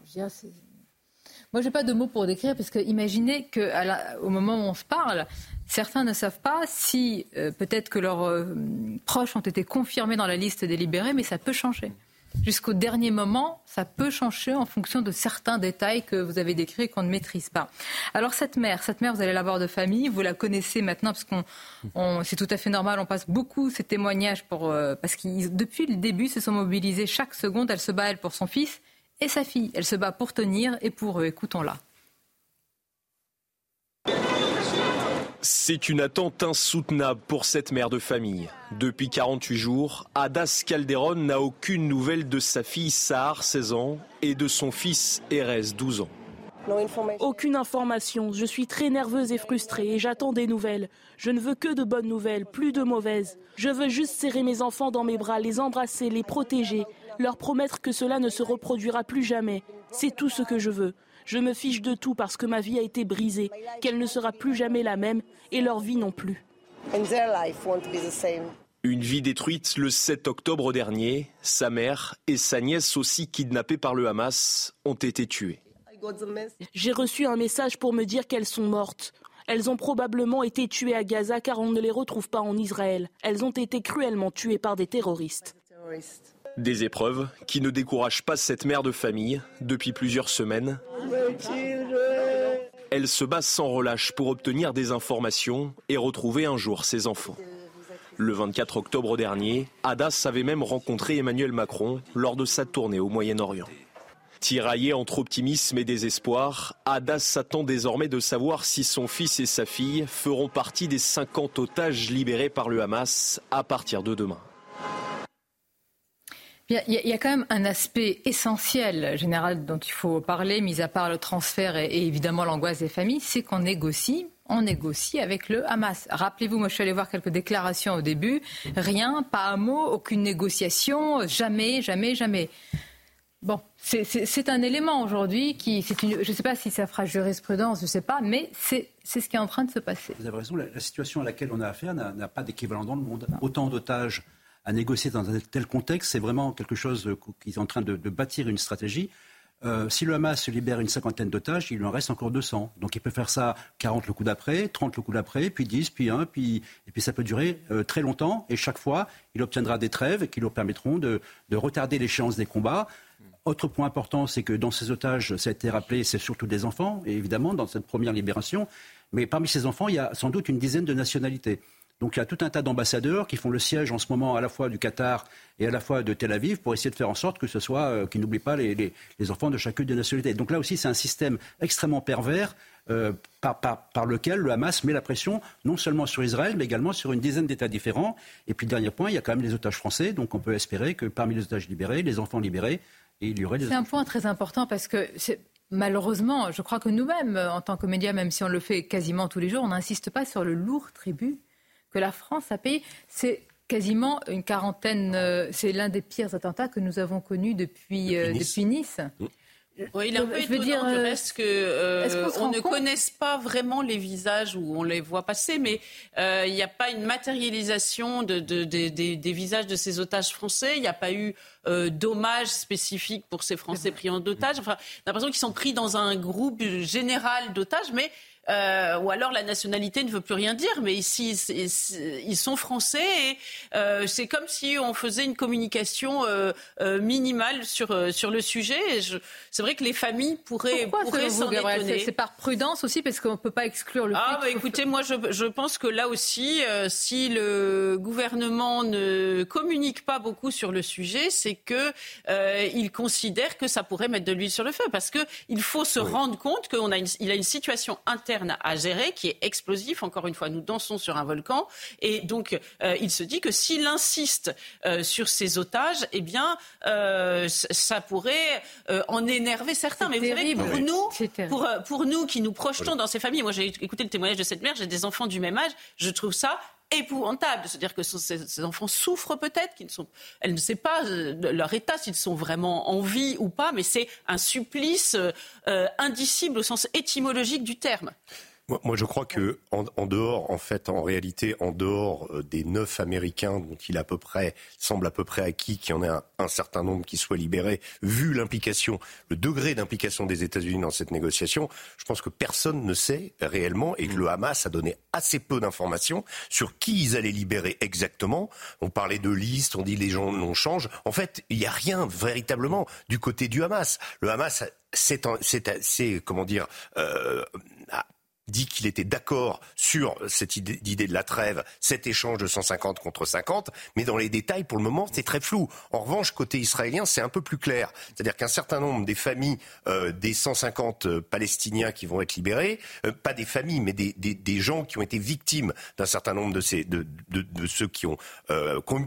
Moi, j'ai pas de mots pour décrire parce que imaginez qu'au moment où on se parle, Certains ne savent pas si euh, peut-être que leurs euh, proches ont été confirmés dans la liste des libérés, mais ça peut changer. Jusqu'au dernier moment, ça peut changer en fonction de certains détails que vous avez décrits et qu'on ne maîtrise pas. Alors cette mère, cette mère, vous allez la voir de famille, vous la connaissez maintenant parce qu'on, c'est tout à fait normal. On passe beaucoup ces témoignages pour euh, parce qu'ils depuis le début se sont mobilisés chaque seconde. Elle se bat elle pour son fils et sa fille. Elle se bat pour tenir et pour eux. Écoutons-la. C'est une attente insoutenable pour cette mère de famille. Depuis 48 jours, Adas Calderon n'a aucune nouvelle de sa fille Sahar, 16 ans, et de son fils Erez, 12 ans. Aucune information. Je suis très nerveuse et frustrée et j'attends des nouvelles. Je ne veux que de bonnes nouvelles, plus de mauvaises. Je veux juste serrer mes enfants dans mes bras, les embrasser, les protéger, leur promettre que cela ne se reproduira plus jamais. C'est tout ce que je veux. Je me fiche de tout parce que ma vie a été brisée, qu'elle ne sera plus jamais la même et leur vie non plus. Une vie détruite le 7 octobre dernier. Sa mère et sa nièce aussi kidnappées par le Hamas ont été tuées. J'ai reçu un message pour me dire qu'elles sont mortes. Elles ont probablement été tuées à Gaza car on ne les retrouve pas en Israël. Elles ont été cruellement tuées par des terroristes. Des épreuves qui ne découragent pas cette mère de famille depuis plusieurs semaines. Elle se bat sans relâche pour obtenir des informations et retrouver un jour ses enfants. Le 24 octobre dernier, Hadas avait même rencontré Emmanuel Macron lors de sa tournée au Moyen-Orient. Tiraillé entre optimisme et désespoir, Hadas s'attend désormais de savoir si son fils et sa fille feront partie des 50 otages libérés par le Hamas à partir de demain. Il y, a, quand même un aspect essentiel, général, dont il faut parler, mis à part le transfert et, évidemment l'angoisse des familles, c'est qu'on négocie on négocie avec le Hamas. Rappelez-vous, moi je suis allé voir quelques déclarations au début. Rien, pas un mot, aucune négociation, jamais, jamais, jamais. Bon, c'est un élément aujourd'hui qui, je ne sais pas si ça fera jurisprudence, je ne sais pas, mais c'est ce qui est en train de se passer. Vous avez raison, la, situation à laquelle on a affaire n'a pas d'équivalent dans le monde. Autant d'otages à négocier dans un tel contexte, c'est vraiment quelque chose qui est en train de, bâtir une stratégie. Euh, si le Hamas libère une cinquantaine d'otages, il en reste encore 200. Donc il peut faire ça 40 le coup d'après, 30 le coup d'après, puis 10, puis 1, puis... et puis ça peut durer euh, très longtemps. Et chaque fois, il obtiendra des trêves qui lui permettront de, retarder l'échéance des combats. Autre point important, c'est que dans ces otages, ça a été rappelé, c'est surtout des enfants, évidemment, dans cette première libération. Mais parmi ces enfants, il y a sans doute une dizaine de nationalités. Donc il y a tout un tas d'ambassadeurs qui font le siège en ce moment à la fois du Qatar et à la fois de Tel Aviv pour essayer de faire en sorte que ce soit, euh, qu'ils n'oublient pas les, enfants de chacune des nationalités. Donc là aussi, c'est un système extrêmement pervers euh, par, lequel le Hamas met la pression non seulement sur Israël, mais également sur une dizaine d'États différents. Et puis, dernier point, il y a quand même les otages français. Donc on peut espérer que parmi les otages libérés, les enfants libérés, il y aurait des... C'est un point très important parce que malheureusement, je crois que nous-mêmes, en tant que médias, même si on le fait quasiment tous les jours, on n'insiste pas sur le lourd tribut que la France a payé. C'est quasiment une quarantaine, euh, c'est l'un des pires attentats que nous avons connus depuis, depuis Nice. Euh, oui, il est un peu étonnant dire, du euh, reste que on, ne connaisse pas vraiment les visages où on les voit passer, mais il n'y a pas une matérialisation de, des visages de ces otages français. Il n'y a pas eu d'hommage spécifique pour ces Français pris en otage. Enfin, l'impression qu'ils sont pris dans un groupe général d'otages, mais euh, ou alors la nationalité ne veut plus rien dire, mais ici ils sont français et euh, c'est comme si on faisait une communication euh, minimale sur sur le sujet. C'est vrai que les familles pourraient, pourraient s'en étonner. C'est par prudence aussi parce qu'on ne peut pas exclure le. Ah bah écoutez, moi je, je, pense que là aussi, si le gouvernement ne communique pas beaucoup sur le sujet, c'est que il considère que ça pourrait mettre de l'huile sur le feu parce que il faut se rendre compte qu'il a une, il a une situation interne à gérer qui est explosif. Encore une fois, nous dansons sur un volcan. Et donc, euh, il se dit que s'il insiste euh, sur ces otages, eh bien, euh, ça pourrait en énerver certains. Mais vous savez, pour nous, pour, pour nous qui nous projetons dans ces familles, moi j'ai écouté le témoignage de cette mère, j'ai des enfants du même âge, je trouve ça épouvantable de se dire que ces, enfants souffrent peut-être, qu'ils ne sont, elle ne sait pas leur état s'ils sont vraiment en vie ou pas, mais c'est un supplice euh, indicible au sens étymologique du terme. Moi, je crois que en, dehors, en fait, en réalité, en dehors euh, des neuf Américains dont il à peu près semble à peu près acquis qu'il y en ait un, certain nombre qui soient libérés, vu l'implication, le degré d'implication des États-Unis dans cette négociation, je pense que personne ne sait réellement et que le Hamas a donné assez peu d'informations sur qui ils allaient libérer exactement. On parlait de listes, on dit les gens non changent. En fait, il n'y a rien véritablement du côté du Hamas. Le Hamas c'est comment dire, euh, dit qu'il était d'accord sur cette idée, de la trêve, cet échange de 150 contre 50, mais dans les détails, pour le moment, c'est très flou. En revanche, côté israélien, c'est un peu plus clair. C'est-à-dire qu'un certain nombre des familles euh, des 150 euh, Palestiniens qui vont être libérés, euh, pas des familles, mais des, des, des, gens qui ont été victimes d'un certain nombre de, ces, de, de, de ceux qui ont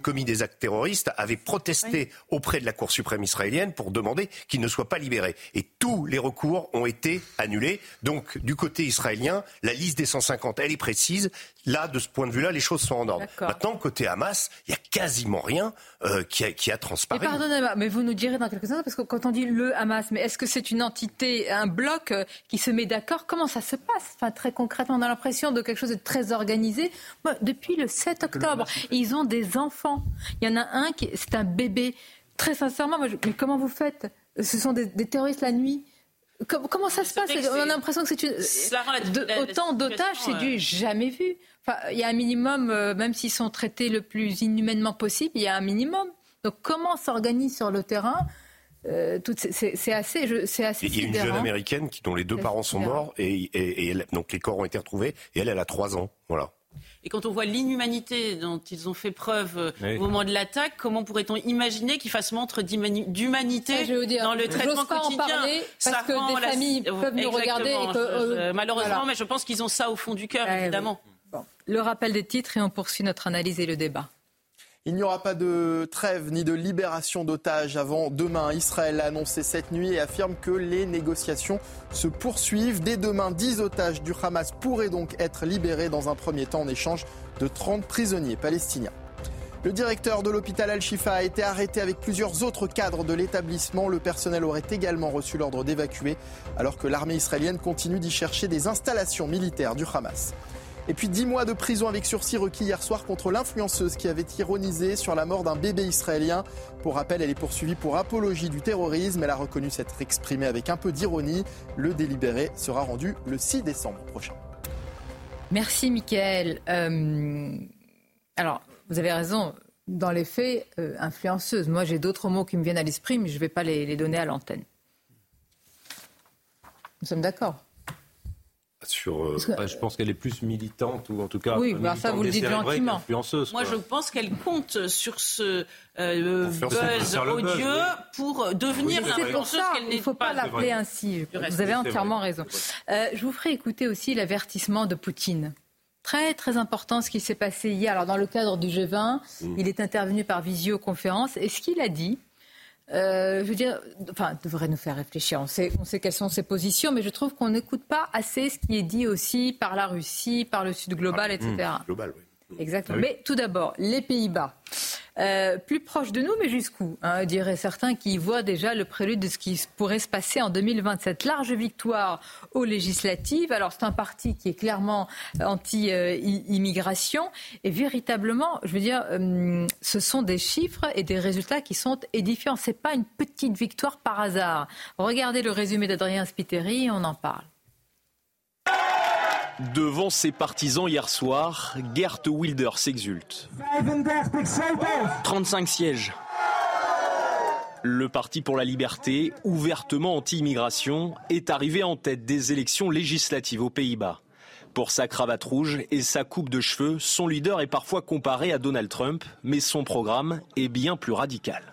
commis des actes terroristes, avaient protesté auprès de la Cour suprême israélienne pour demander qu'ils ne soient pas libérés. Et tous les recours ont été annulés. Donc, du côté israélien, la liste des 150, elle est précise. Là, de ce point de vue-là, les choses sont en ordre. Maintenant, côté Hamas, il n'y a quasiment rien euh, qui, a, qui, a, transparu. pardonnez-moi, mais vous nous direz dans quelques instants, parce que quand on dit le Hamas, mais est-ce que c'est une entité, un bloc euh, qui se met d'accord? Comment ça se passe? Enfin, Très concrètement, on a l'impression de quelque chose de très organisé. depuis le 7 octobre, ils ont des enfants. Il y en a un qui, c'est un bébé. Très sincèrement, mais comment vous faites? Ce sont des terroristes la nuit Comment ça se passe? On a l'impression que c'est une... autant d'otages, c'est du jamais vu. Enfin, il y a un minimum, euh, même s'ils sont traités le plus inhumainement possible, il y a un minimum. Donc comment s'organise sur le terrain euh, c'est assez, c'est assez. Il y a une jeune américaine qui, dont les deux parents sont morts et, et, donc les corps ont été retrouvés et elle, elle a trois ans, voilà. Et quand on voit l'inhumanité dont ils ont fait preuve au moment de l'attaque, comment pourrait-on imaginer qu'ils fassent montre d'humanité dans le traitement quotidien parce que des familles peuvent nous regarder. Et que, malheureusement, mais je pense qu'ils ont ça au fond du cœur, eh évidemment. Le rappel des titres et on poursuit notre analyse et le débat. Il n'y aura pas de trêve ni de libération d'otages avant demain. Israël a annoncé cette nuit et affirme que les négociations se poursuivent. Dès demain, 10 otages du Hamas pourraient donc être libérés dans un premier temps en échange de 30 prisonniers palestiniens. Le directeur de l'hôpital Al-Shifa a été arrêté avec plusieurs autres cadres de l'établissement. Le personnel aurait également reçu l'ordre d'évacuer alors que l'armée israélienne continue d'y chercher des installations militaires du Hamas. Et puis 10 mois de prison avec sursis requis hier soir contre l'influenceuse qui avait ironisé sur la mort d'un bébé israélien. Pour rappel, elle est poursuivie pour apologie du terrorisme. Elle a reconnu s'être exprimée avec un peu d'ironie. Le délibéré sera rendu le 6 décembre prochain. Merci Mickaël. Euh, alors, vous avez raison. Dans les faits, euh, influenceuse. Moi, j'ai d'autres mots qui me viennent à l'esprit, mais je ne vais pas les donner à l'antenne. Nous sommes d'accord sur, euh, je pense qu'elle est plus militante ou en tout cas oui, bah ça vous le dites gentiment. Moi, je pense qu'elle compte sur ce euh, buzz odieux pour devenir l'influenceuse qu'elle n'est Il ne faut pas, l'appeler ainsi. Vous avez entièrement raison. Euh, je vous ferai écouter aussi l'avertissement de Poutine. Très très important ce qui s'est passé hier. Alors dans le cadre du G20, mm. il est intervenu par visioconférence et ce qu'il a dit, euh, je veux dire, enfin, devrait nous faire réfléchir. On sait, on sait quelles sont ses positions, mais je trouve qu'on n'écoute pas assez ce qui est dit aussi par la Russie, par le Sud global, etc. Mmh, global, oui. Exactement. Ah mais tout d'abord, les Pays-Bas. Euh, plus proche de nous, mais jusqu'où hein, Diraient certains qui voient déjà le prélude de ce qui pourrait se passer en 2027. Large victoire aux législatives. Alors c'est un parti qui est clairement anti-immigration. et véritablement, je veux dire, euh, ce sont des chiffres et des résultats qui sont édifiants. Ce n'est pas une petite victoire par hasard. Regardez le résumé d'Adrien Spiteri, on en parle. Devant ses partisans hier soir, Gert Wilder s'exulte. 35 sièges. Le Parti pour la liberté, ouvertement anti-immigration, est arrivé en tête des élections législatives aux Pays-Bas. Pour sa cravate rouge et sa coupe de cheveux, son leader est parfois comparé à Donald Trump, mais son programme est bien plus radical.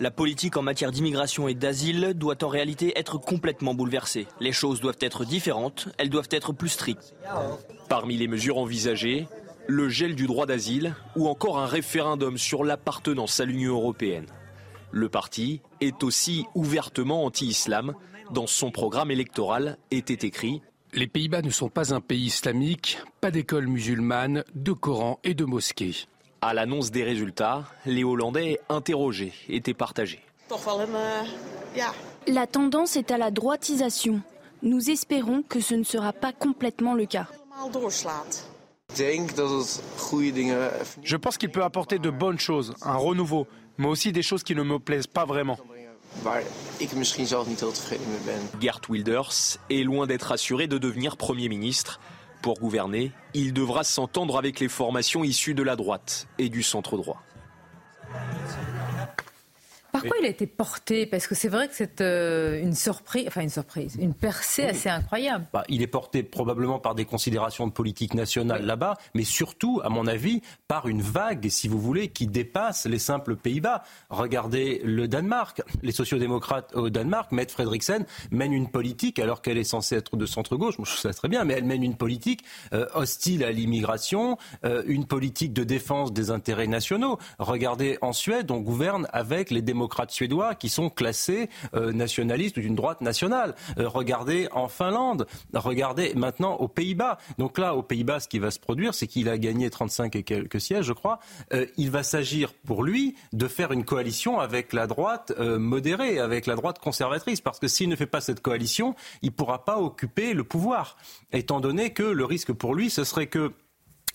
La politique en matière d'immigration et d'asile doit en réalité être complètement bouleversée. Les choses doivent être différentes, elles doivent être plus strictes. Parmi les mesures envisagées, le gel du droit d'asile ou encore un référendum sur l'appartenance à l'Union européenne. Le parti est aussi ouvertement anti-islam. Dans son programme électoral était écrit Les Pays-Bas ne sont pas un pays islamique, pas d'école musulmane, de Coran et de mosquées. À l'annonce des résultats, les Hollandais interrogés étaient partagés. La tendance est à la droitisation. Nous espérons que ce ne sera pas complètement le cas. Je pense qu'il peut apporter de bonnes choses, un renouveau, mais aussi des choses qui ne me plaisent pas vraiment. Gert Wilders est loin d'être assuré de devenir Premier ministre. Pour gouverner, il devra s'entendre avec les formations issues de la droite et du centre droit. Par quoi il a été porté? Parce que c'est vrai que c'est euh, une surprise, enfin une surprise, une percée assez incroyable. Bah, il est porté probablement par des considérations de politique nationale là-bas, mais surtout, à mon avis, par une vague, si vous voulez, qui dépasse les simples Pays-Bas. Regardez le Danemark. Les sociodémocrates au Danemark, Mette Frederiksen, mènent une politique, alors qu'elle est censée être de centre-gauche, je trouve ça très bien, mais elle mène une politique euh, hostile à l'immigration, euh, une politique de défense des intérêts nationaux. Regardez en Suède, on gouverne avec les démocrates démocrates suédois qui sont classés euh, nationalistes ou d'une droite nationale. Euh, regardez en Finlande, regardez maintenant aux Pays-Bas. Donc là, aux Pays-Bas, ce qui va se produire, c'est qu'il a gagné 35 et quelques sièges, je crois. Euh, il va s'agir pour lui de faire une coalition avec la droite modérée, avec la droite conservatrice, parce que s'il ne fait pas cette coalition, il ne pourra pas occuper le pouvoir, étant donné que le risque pour lui, ce serait que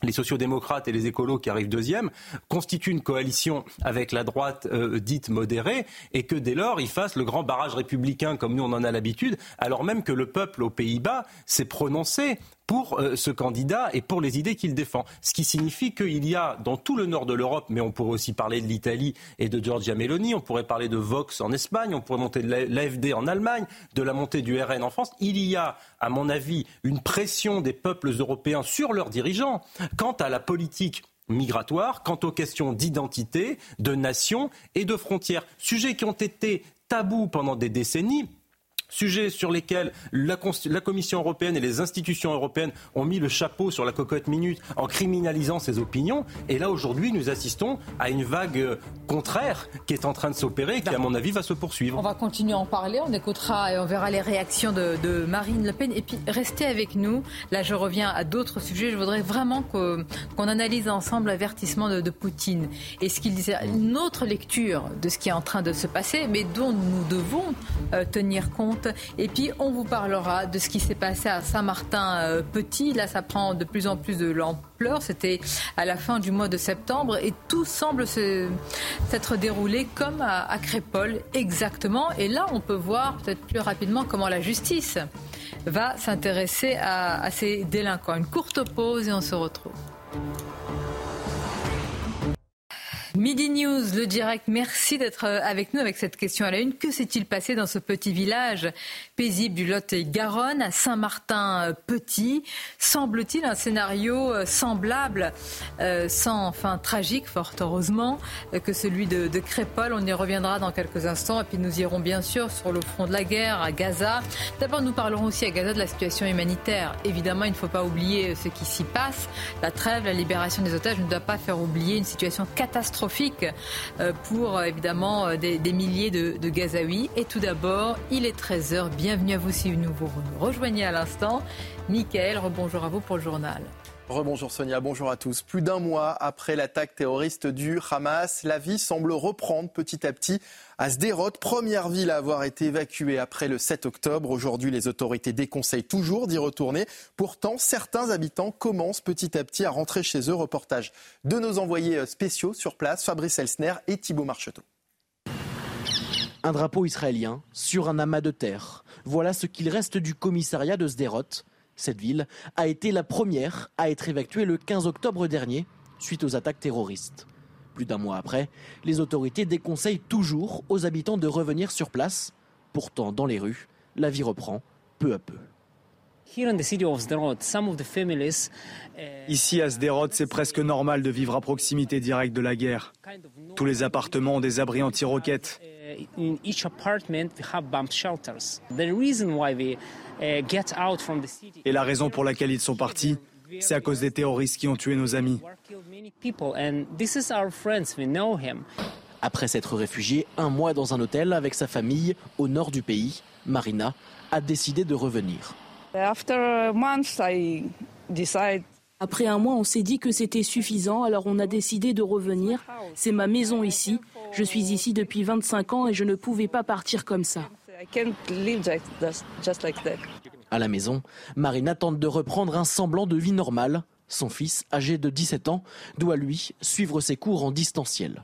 les sociodémocrates et les écolos qui arrivent deuxième constituent une coalition avec la droite euh, dite modérée et que dès lors ils fassent le grand barrage républicain comme nous on en a l'habitude, alors même que le peuple aux Pays-Bas s'est prononcé pour euh, ce candidat et pour les idées qu'il défend. Ce qui signifie qu'il y a dans tout le nord de l'Europe, mais on pourrait aussi parler de l'Italie et de Giorgia Meloni, on pourrait parler de Vox en Espagne, on pourrait monter de l'AFD en Allemagne, de la montée du RN en France. Il y a, à mon avis, une pression des peuples européens sur leurs dirigeants quant à la politique migratoire, quant aux questions d'identité, de nation et de frontières. Sujets qui ont été tabous pendant des décennies sujets sur lesquels la, Commission européenne et les institutions européennes ont mis le chapeau sur la cocotte minute en criminalisant ces opinions. Et là, aujourd'hui, nous assistons à une vague euh, contraire qui est en train de s'opérer et qui, à mon avis, va se poursuivre. On va continuer à en parler. On écoutera et on verra les réactions de, Marine Le Pen. Et puis, restez avec nous. Là, je reviens à d'autres sujets. Je voudrais vraiment qu'on analyse ensemble l'avertissement de, Poutine et ce qu'il disait. Une autre lecture de ce qui est en train de se passer, mais dont nous devons euh, tenir compte et puis, on vous parlera de ce qui s'est passé à Saint-Martin-Petit. Là, ça prend de plus en plus de l'ampleur. C'était à la fin du mois de septembre et tout semble s'être déroulé comme à, Crépole, exactement. Et là, on peut voir peut-être plus rapidement comment la justice va s'intéresser à ces délinquants. Une courte pause et on se retrouve. Midi News, le direct. Merci d'être euh, avec nous avec cette question à la une. Que s'est-il passé dans ce petit village paisible du Lot-et-Garonne à Saint-Martin-Petit Semble-t-il un scénario euh, semblable, euh, sans fin tragique, fort heureusement, que celui de, de Crépole. On y reviendra dans quelques instants. Et puis nous irons bien sûr sur le front de la guerre à Gaza. D'abord, nous parlerons aussi à Gaza de la situation humanitaire. Évidemment, il ne faut pas oublier ce qui s'y passe. La trêve, la libération des otages ne doit pas faire oublier une situation catastrophique euh, pour euh, évidemment euh, des, milliers de, de, Gazaouis. Et tout d'abord, il est 13h. Bienvenue à vous si vous nous rejoignez à l'instant. Michael, rebonjour à vous pour le journal. Rebonjour Sonia, bonjour à tous. Plus d'un mois après l'attaque terroriste du Hamas, la vie semble reprendre petit à petit à Sderot, première ville à avoir été évacuée après le 7 octobre. Aujourd'hui, les autorités déconseillent toujours d'y retourner. Pourtant, certains habitants commencent petit à petit à rentrer chez eux. Reportage de nos envoyés spéciaux sur place, Fabrice Elsner et Thibault Marcheteau. Un drapeau israélien sur un amas de terre. Voilà ce qu'il reste du commissariat de Sderot. Cette ville a été la première à être évacuée le 15 octobre dernier suite aux attaques terroristes. Plus d'un mois après, les autorités déconseillent toujours aux habitants de revenir sur place. Pourtant, dans les rues, la vie reprend peu à peu. Ici à Sderot, c'est presque normal de vivre à proximité directe de la guerre. Tous les appartements ont des abris anti-roquettes. Et la raison pour laquelle ils sont partis, c'est à cause des terroristes qui ont tué nos amis. Après s'être réfugiée un mois dans un hôtel avec sa famille au nord du pays, Marina a décidé de revenir. Après un mois, on s'est dit que c'était suffisant, alors on a décidé de revenir. C'est ma maison ici. Je suis ici depuis 25 ans et je ne pouvais pas partir comme ça. À la maison, Marina tente de reprendre un semblant de vie normale. Son fils, âgé de 17 ans, doit lui suivre ses cours en distanciel.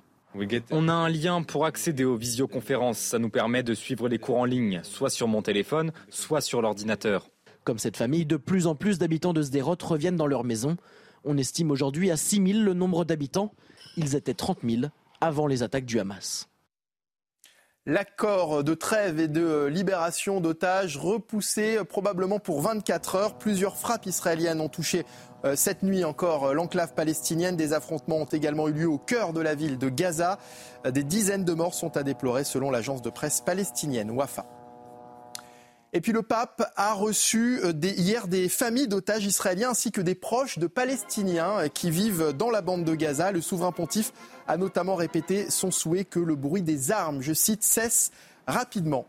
On a un lien pour accéder aux visioconférences. Ça nous permet de suivre les cours en ligne, soit sur mon téléphone, soit sur l'ordinateur. Comme cette famille, de plus en plus d'habitants de Sderot reviennent dans leur maison. On estime aujourd'hui à 6 000 le nombre d'habitants. Ils étaient 30 000 avant les attaques du Hamas. L'accord de trêve et de libération d'otages repoussé probablement pour 24 heures. Plusieurs frappes israéliennes ont touché euh, cette nuit encore euh, l'enclave palestinienne. Des affrontements ont également eu lieu au cœur de la ville de Gaza. Des dizaines de morts sont à déplorer selon l'agence de presse palestinienne Wafa. Et puis le pape a reçu euh, hier des familles d'otages israéliens ainsi que des proches de Palestiniens euh, qui vivent dans la bande de Gaza. Le souverain pontife a notamment répété son souhait que le bruit des armes, je cite, cesse rapidement.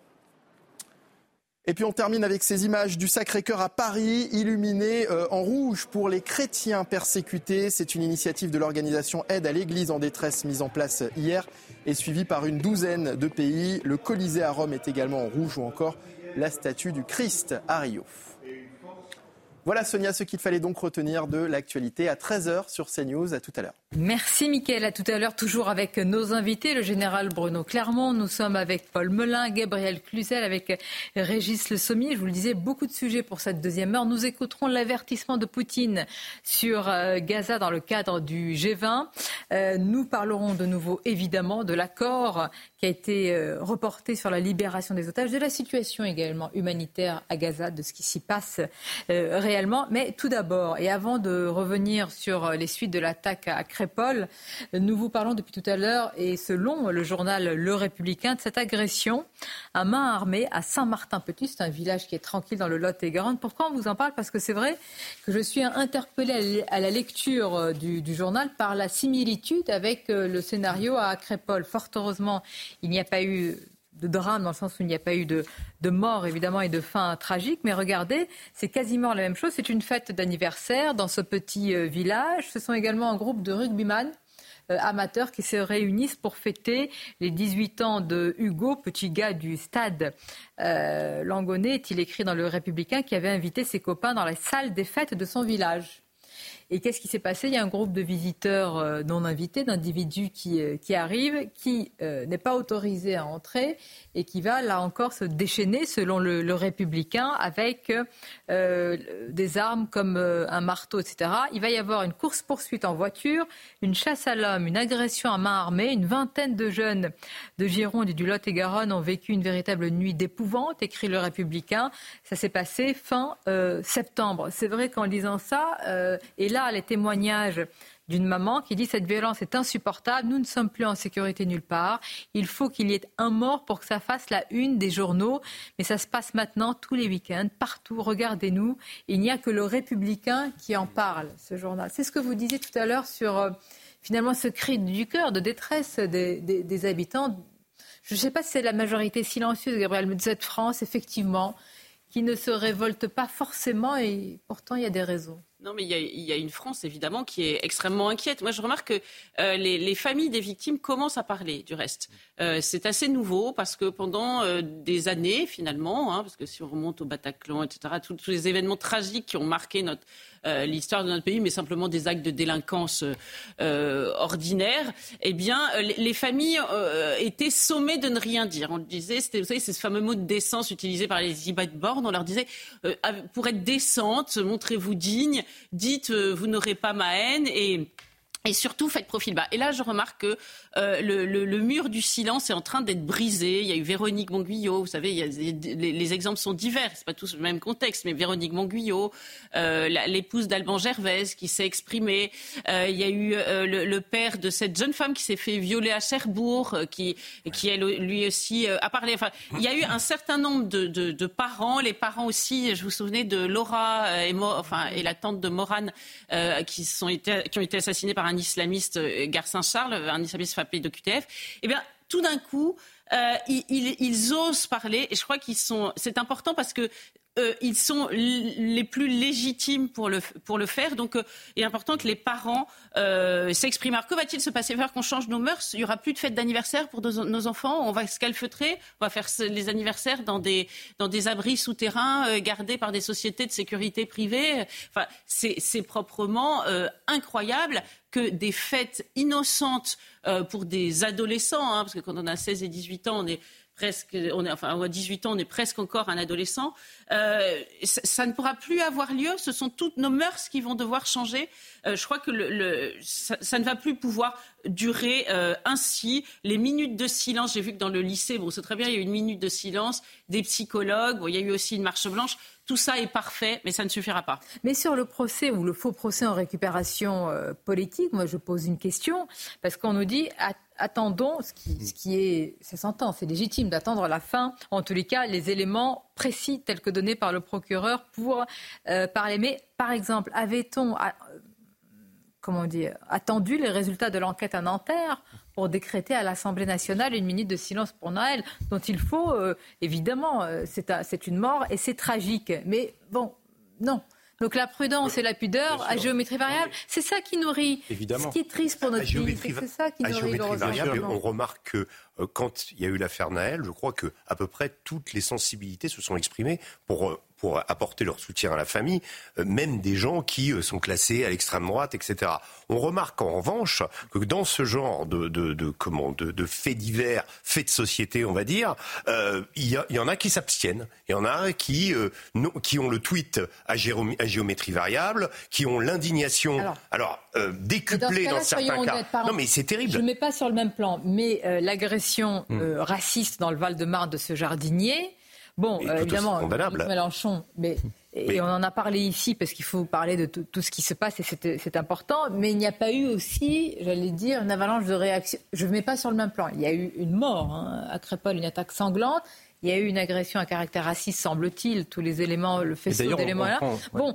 Et puis on termine avec ces images du Sacré-Cœur à Paris, illuminées euh, en rouge pour les chrétiens persécutés. C'est une initiative de l'organisation Aide à l'Église en détresse mise en place hier et suivie par une douzaine de pays. Le Colisée à Rome est également en rouge ou encore la statue du Christ à Rio. Voilà Sonia ce qu'il fallait donc retenir de l'actualité à 13h sur CNews. À tout à l'heure. Merci Mickaël. À tout à l'heure, toujours avec nos invités, le général Bruno Clermont. Nous sommes avec Paul Melun, Gabriel Cluzel, avec Régis Le Sommier. Je vous le disais, beaucoup de sujets pour cette deuxième heure. Nous écouterons l'avertissement de Poutine sur euh, Gaza dans le cadre du G20. Euh, nous parlerons de nouveau, évidemment, de l'accord qui a été euh, reporté sur la libération des otages, de la situation également humanitaire à Gaza, de ce qui s'y passe réellement. Mais tout d'abord, et avant de revenir sur les suites de l'attaque à Paul, Nous vous parlons depuis tout à l'heure, et selon le journal Le Républicain, de cette agression à main armée à Saint-Martin-Petit. C'est un village qui est tranquille dans le Lot-et-Garonne. Pourquoi on vous en parle? Parce que c'est vrai que je suis interpellée à la lecture euh, du, journal par la similitude avec euh, le scénario à Crépole. Fort heureusement, il n'y a pas eu de drame dans le sens où il n'y a pas eu de, mort évidemment et de fin tragique. Mais regardez, c'est quasiment la même chose. C'est une fête d'anniversaire dans ce petit euh, village. Ce sont également un groupe de rugbyman euh, amateurs qui se réunissent pour fêter les 18 ans de Hugo, petit gars du stade euh, Langonnet, est-il écrit dans le Républicain, qui avait invité ses copains dans la salle des fêtes de son village. Et qu'est-ce qui s'est passé? Il y a un groupe de visiteurs euh, non invités, d'individus qui, euh, qui arrivent, qui euh, n'est pas autorisé à entrer et qui va là encore se déchaîner, selon le, républicain, avec des armes comme un marteau, etc. Il va y avoir une course-poursuite en voiture, une chasse à l'homme, une agression à main armée. Une vingtaine de jeunes de Gironde et du Lot-et-Garonne ont vécu une véritable nuit d'épouvante, écrit le républicain. Ça s'est passé fin septembre. C'est vrai qu'en lisant ça, et là, les témoignages d'une maman qui dit cette violence est insupportable, nous ne sommes plus en sécurité nulle part, il faut qu'il y ait un mort pour que ça fasse la une des journaux, mais ça se passe maintenant tous les week-ends, partout, regardez-nous, il n'y a que le républicain qui en parle, ce journal. C'est ce que vous disiez tout à l'heure sur euh, finalement ce cri du cœur, de détresse des, habitants. Je ne sais pas si c'est la majorité silencieuse, Gabriel, mais de cette France, effectivement, qui ne se révolte pas forcément et pourtant il y a des raisons. Non, mais il y, a, une France, évidemment, qui est extrêmement inquiète. Moi, je remarque que euh, les, familles des victimes commencent à parler du reste. Euh, c'est assez nouveau parce que pendant euh, des années, finalement, hein, parce que si on remonte au Bataclan, etc., tous les événements tragiques qui ont marqué l'histoire de notre pays, mais simplement des actes de délinquance euh, ordinaires, eh bien, les, familles étaient sommées de ne rien dire. On le disait, vous savez, c'est ce fameux mot de décence utilisé par les Ibat Born. On leur disait, pour être décente, montrez-vous digne, dites, vous n'aurez pas ma haine et et surtout, faites profil bas. Et là, je remarque que euh, le, mur du silence est en train d'être brisé. Il y a eu Véronique Monguillot, vous savez, les, les, exemples sont divers, c'est pas tous le même contexte, mais Véronique Monguillot, euh, l'épouse d'Alban Gervaise qui s'est exprimée. Euh, il y a eu le, père de cette jeune femme qui s'est fait violer à Cherbourg, qui, lui aussi a parlé. Enfin, il y a eu un certain nombre de, parents, les parents aussi. Je vous souvenez de Laura et, la tante de Morane qui, ont été assassinés par islamiste, euh, Gare Saint-Charles, un islamiste frappé de QTF, eh bien, tout d'un coup, euh, ils, osent parler et je crois qu'ils sont. C'est important parce que euh, ils sont les plus légitimes pour le, pour le faire. Donc, euh, il est important que les parents euh, s'expriment. Alors, que va-t-il se passer? Faire qu'on change nos mœurs Il n'y aura plus de fête d'anniversaire pour nos, enfants. On va se calfeutrer. On va faire les anniversaires dans des, dans des abris souterrains gardés par des sociétés de sécurité privée. Enfin, c'est proprement incroyable que des fêtes innocentes pour des adolescents, hein, parce que quand on a 16 et 18 ans, on est presque, on est, enfin, à 18 ans, on est presque encore un adolescent. Euh, ça, ne pourra plus avoir lieu. Ce sont toutes nos mœurs qui vont devoir changer. Euh, je crois que ça, ne va plus pouvoir durer euh, ainsi. Les minutes de silence, j'ai vu que dans le lycée, bon, c'est très bien, il y a eu une minute de silence, des psychologues, il y a eu aussi une marche blanche. Tout ça est parfait, mais ça ne suffira pas. Mais sur le procès ou le faux procès en récupération politique, moi je pose une question, parce qu'on nous dit attendons, ce qui, ce qui est, ça s'entend, c'est légitime d'attendre la fin, en tous les cas, les éléments précis tels que donnés par le procureur pour euh, parler. Mais par exemple, avait-on euh, comment dire, attendu les résultats de l'enquête à Nanterre pour décréter à l'Assemblée nationale une minute de silence pour Noël, dont il faut, euh, évidemment, c'est une mort et c'est tragique. Mais bon, non. Donc la prudence et la pudeur à géométrie variable, c'est ça qui nourrit. Évidemment. Ce qui est triste pour notre pays, c'est ça qui nourrit variable, On remarque que quand il y a eu l'affaire Naël, je crois que à peu près toutes les sensibilités se sont exprimées pour euh, pour apporter leur soutien à la famille, euh, même des gens qui euh, sont classés à l'extrême droite, etc. On remarque en revanche que dans ce genre de, de, de comment, de, de faits divers, faits de société, on va dire, euh, il, y a, il y en a qui s'abstiennent, il y en a qui, euh, non, qui ont le tweet à, géométrie, à géométrie variable, qui ont l'indignation, alors, alors euh, décuplée dans, dans certains cas. Honnêtes, non mais c'est terrible. Je ne mets pas sur le même plan, mais euh, Hmm. raciste dans le Val-de-Marne de ce jardinier. Bon, euh, évidemment. Mélenchon, mais, et Mais- on en a parlé ici parce qu'il faut parler de tout, tout ce qui se passe et c'est important. Mais il n'y a pas eu aussi, j'allais dire, une avalanche de réactions. Je ne mets pas sur le même plan. Il y a eu une mort hein, à Crépol, une attaque sanglante. Il y a eu une agression à caractère raciste, semble-t-il. Tous les éléments, le faisceau d'éléments là. prend- ouais. Bon.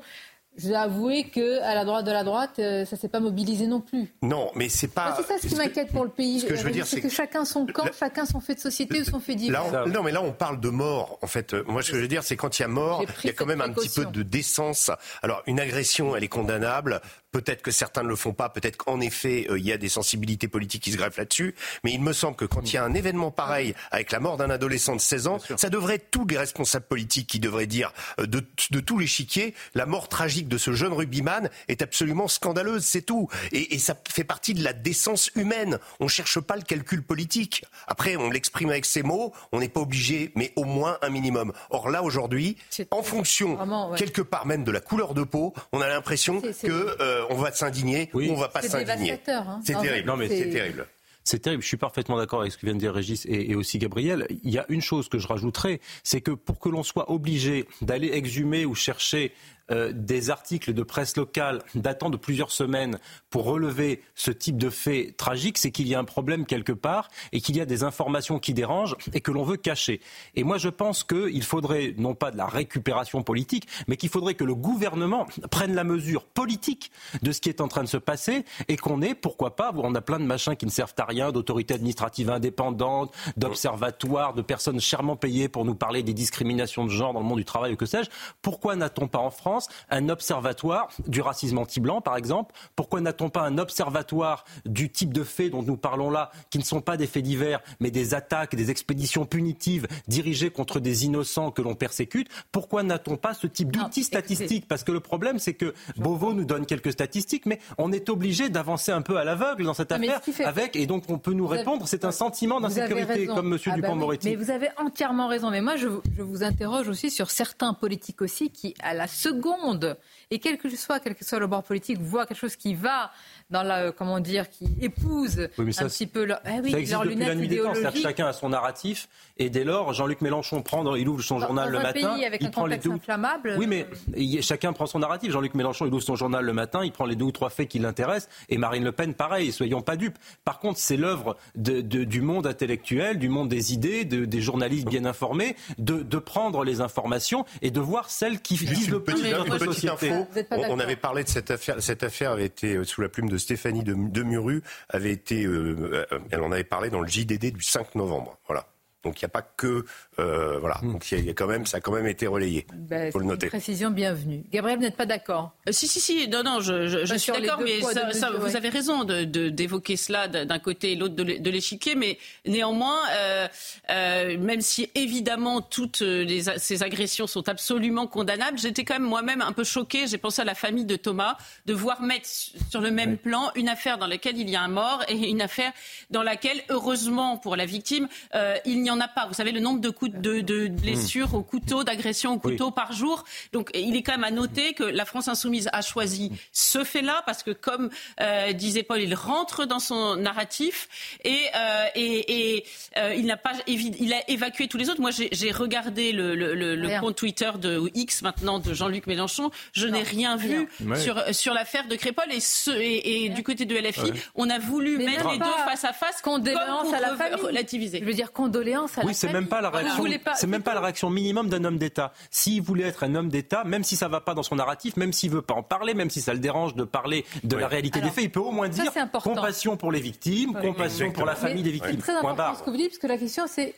Je dois avouer que à la droite de la droite, euh, ça s'est pas mobilisé non plus. Non, mais c'est pas. Ah, c'est ça ce qui m'inquiète pour le pays. ce que je veux dire, c'est que que- chacun son camp, chacun son fait de société ou son fait divers. Là, on- non, mais là, on parle de mort. En fait, Euh, moi, ce que je veux dire, c'est quand il y a mort, il y a quand même un petit peu de décence. Alors, une agression, elle est condamnable. Peut-être que certains ne le font pas. Peut-être qu'en effet, euh, il y a des sensibilités politiques qui se greffent là-dessus. Mais il me semble que quand il y a un événement pareil, avec la mort d'un adolescent de 16 ans, ça devrait être tous les responsables politiques qui devraient dire euh, de, de tout l'échiquier, la mort tragique de ce jeune rugbyman est absolument scandaleuse, c'est tout. Et, et ça fait partie de la décence humaine. On cherche pas le calcul politique. Après, on l'exprime avec ses mots, on n'est pas obligé, mais au moins un minimum. Or là, aujourd'hui, en fonction, Vraiment, ouais. quelque part même de la couleur de peau, on a l'impression que euh, on va s'indigner ou on va pas C'est s'indigner. dévastateur, hein. C'est terrible. Non, mais c'est- c'est terrible. C'est terrible, je suis parfaitement d'accord avec ce que vient de dire Régis et, et aussi Gabriel. Il y a une chose que je rajouterais, c'est que pour que l'on soit obligé d'aller exhumer ou chercher euh, des articles de presse locale datant de plusieurs semaines pour relever ce type de fait tragique, c'est qu'il y a un problème quelque part et qu'il y a des informations qui dérangent et que l'on veut cacher. Et moi, je pense qu'il faudrait, non pas de la récupération politique, mais qu'il faudrait que le gouvernement prenne la mesure politique de ce qui est en train de se passer et qu'on ait, pourquoi pas, on a plein de machins qui ne servent à rien, d'autorités administratives indépendantes, d'observatoires, de personnes chèrement payées pour nous parler des discriminations de genre dans le monde du travail ou que sais-je. Pourquoi n'a-t-on pas en France un observatoire du racisme anti-blanc, par exemple Pourquoi n'a-t-on pas un observatoire du type de faits dont nous parlons là, qui ne sont pas des faits divers, mais des attaques, des expéditions punitives dirigées contre des innocents que l'on persécute? Pourquoi n'a-t-on pas ce type d'outils statistiques Parce que le problème, c'est que Beauvau nous donne quelques statistiques, mais on est obligé d'avancer un peu à l'aveugle dans cette mais affaire, ce qui fait- avec, et donc on peut nous répondre, c'est un sentiment d'insécurité, comme M. Ah bah oui, Dupont-Moretti. Mais vous avez entièrement raison. Mais moi, je, vous- je vous interroge aussi sur certains politiques aussi qui, à la seconde, secondes et quel que soit, quel que soit le bord politique, voient quelque chose qui va dans la, comment dire, qui épouse Oui, mais ça, un petit peu leur, eh oui, ça existe leur depuis la nuit des temps, que chacun a son narratif, et dès lors, Jean-Luc Mélenchon prend, il ouvre son journal dans le un matin, pays avec il un prend les deux, inflammable. Oui, mais il- chacun prend son narratif. Jean-Luc Mélenchon, il ouvre son journal le matin, il prend les deux ou trois faits qui l'intéressent. Et Marine Le Pen, pareil, soyons pas dupes. Par contre, c'est l'œuvre de- de- du monde intellectuel, du monde des idées, de- des journalistes bien informés, de, de prendre les informations et de voir celles qui disent le plus de notre société. On, on avait parlé de cette affaire. Cette affaire avait été, euh, sous la plume de Stéphanie de, de Muru, avait été, euh, euh, elle en avait parlé dans le JDD du 5 novembre. Voilà. Donc il n'y a pas que, euh, voilà. Donc il y a- il y a quand même, ça a quand même été relayé. Ben, faut le noter. Une précision bienvenue. Gabriel, vous n'êtes pas d'accord? Euh, si, si, si, non, non, je, je, je Pas suis d'accord, mais poids, ça- deux ça, mesures, vous ouais. avez raison de- de- d'évoquer cela d'un côté et l'autre de l'é- de l'échiquier, mais néanmoins, euh, euh, même si évidemment toutes les, ces agressions sont absolument condamnables, j'étais quand même moi-même un peu choquée, j'ai pensé à la famille de Thomas, de voir mettre sur le même plan une affaire dans laquelle il y a un mort et une affaire dans laquelle, heureusement pour la victime, euh, il n'y en a pas. Vous savez le nombre de coups de, de blessures au couteau, d'agressions au couteau par jour. Donc il est quand même à noter que la France insoumise a choisi ce fait-là parce que, comme euh, disait Paul, il rentre dans son narratif et, euh, et, et, euh, il n'a pas il a évacué tous les autres. Moi, j'ai regardé le, le, le- le Rien. compte Twitter de ou X maintenant de Jean-Luc Mélenchon. Je n'ai rien vu sur sur l'affaire de Crépol et, ce, et, et du côté de LFI, Ouais. on a voulu Mais mettre les deux face à face Condoléances pour à la famille. relativiser. Je veux dire condoléances à la Oui, c'est même pas la réaction. voulez pas- C'est même pas la réaction minimum d'un homme d'État. S'il voulait être un homme d'État, même si ça va pas dans son narratif, même s'il veut pas en parler, même si ça le dérange de parler de la réalité Alors, des faits, il peut au moins dire c'est compassion pour les victimes, compassion pour la famille des C'est victimes. très Point important ce que vous dites, parce que la question c'est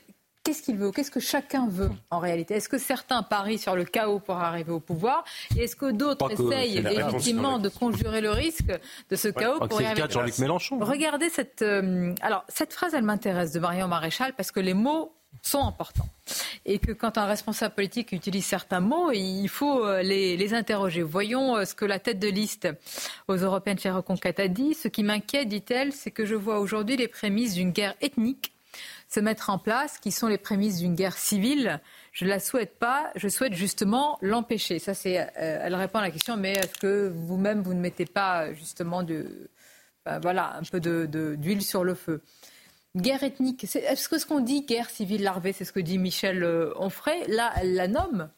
qu'est-ce qu'il veut Qu'est-ce que chacun veut en réalité? Est-ce que certains parient sur le chaos pour arriver au pouvoir? Et est-ce que d'autres essayent légitimement de conjurer le risque de ce chaos pour y arriver? Jean-Luc Mélenchon. Regardez cette. euh, alors, cette phrase, elle m'intéresse de Marion Maréchal parce que les mots sont importants. Et que quand un responsable politique utilise certains mots, il faut euh, les, les interroger. Voyons euh, ce que la tête de liste aux Européennes chez Reconquête a dit. Ce qui m'inquiète, dit-elle, c'est que je vois aujourd'hui les prémices d'une guerre ethnique se mettre en place, qui sont les prémices d'une guerre civile. Je ne la souhaite pas, je souhaite justement l'empêcher. Ça, c'est, euh, elle répond à la question, mais est-ce que vous-même, vous ne mettez pas justement de, ben voilà, un peu de- d'huile sur le feu? Guerre ethnique, est-ce que ce qu'on dit guerre civile larvée, c'est ce que dit Michel euh, Onfray Là, elle la nomme.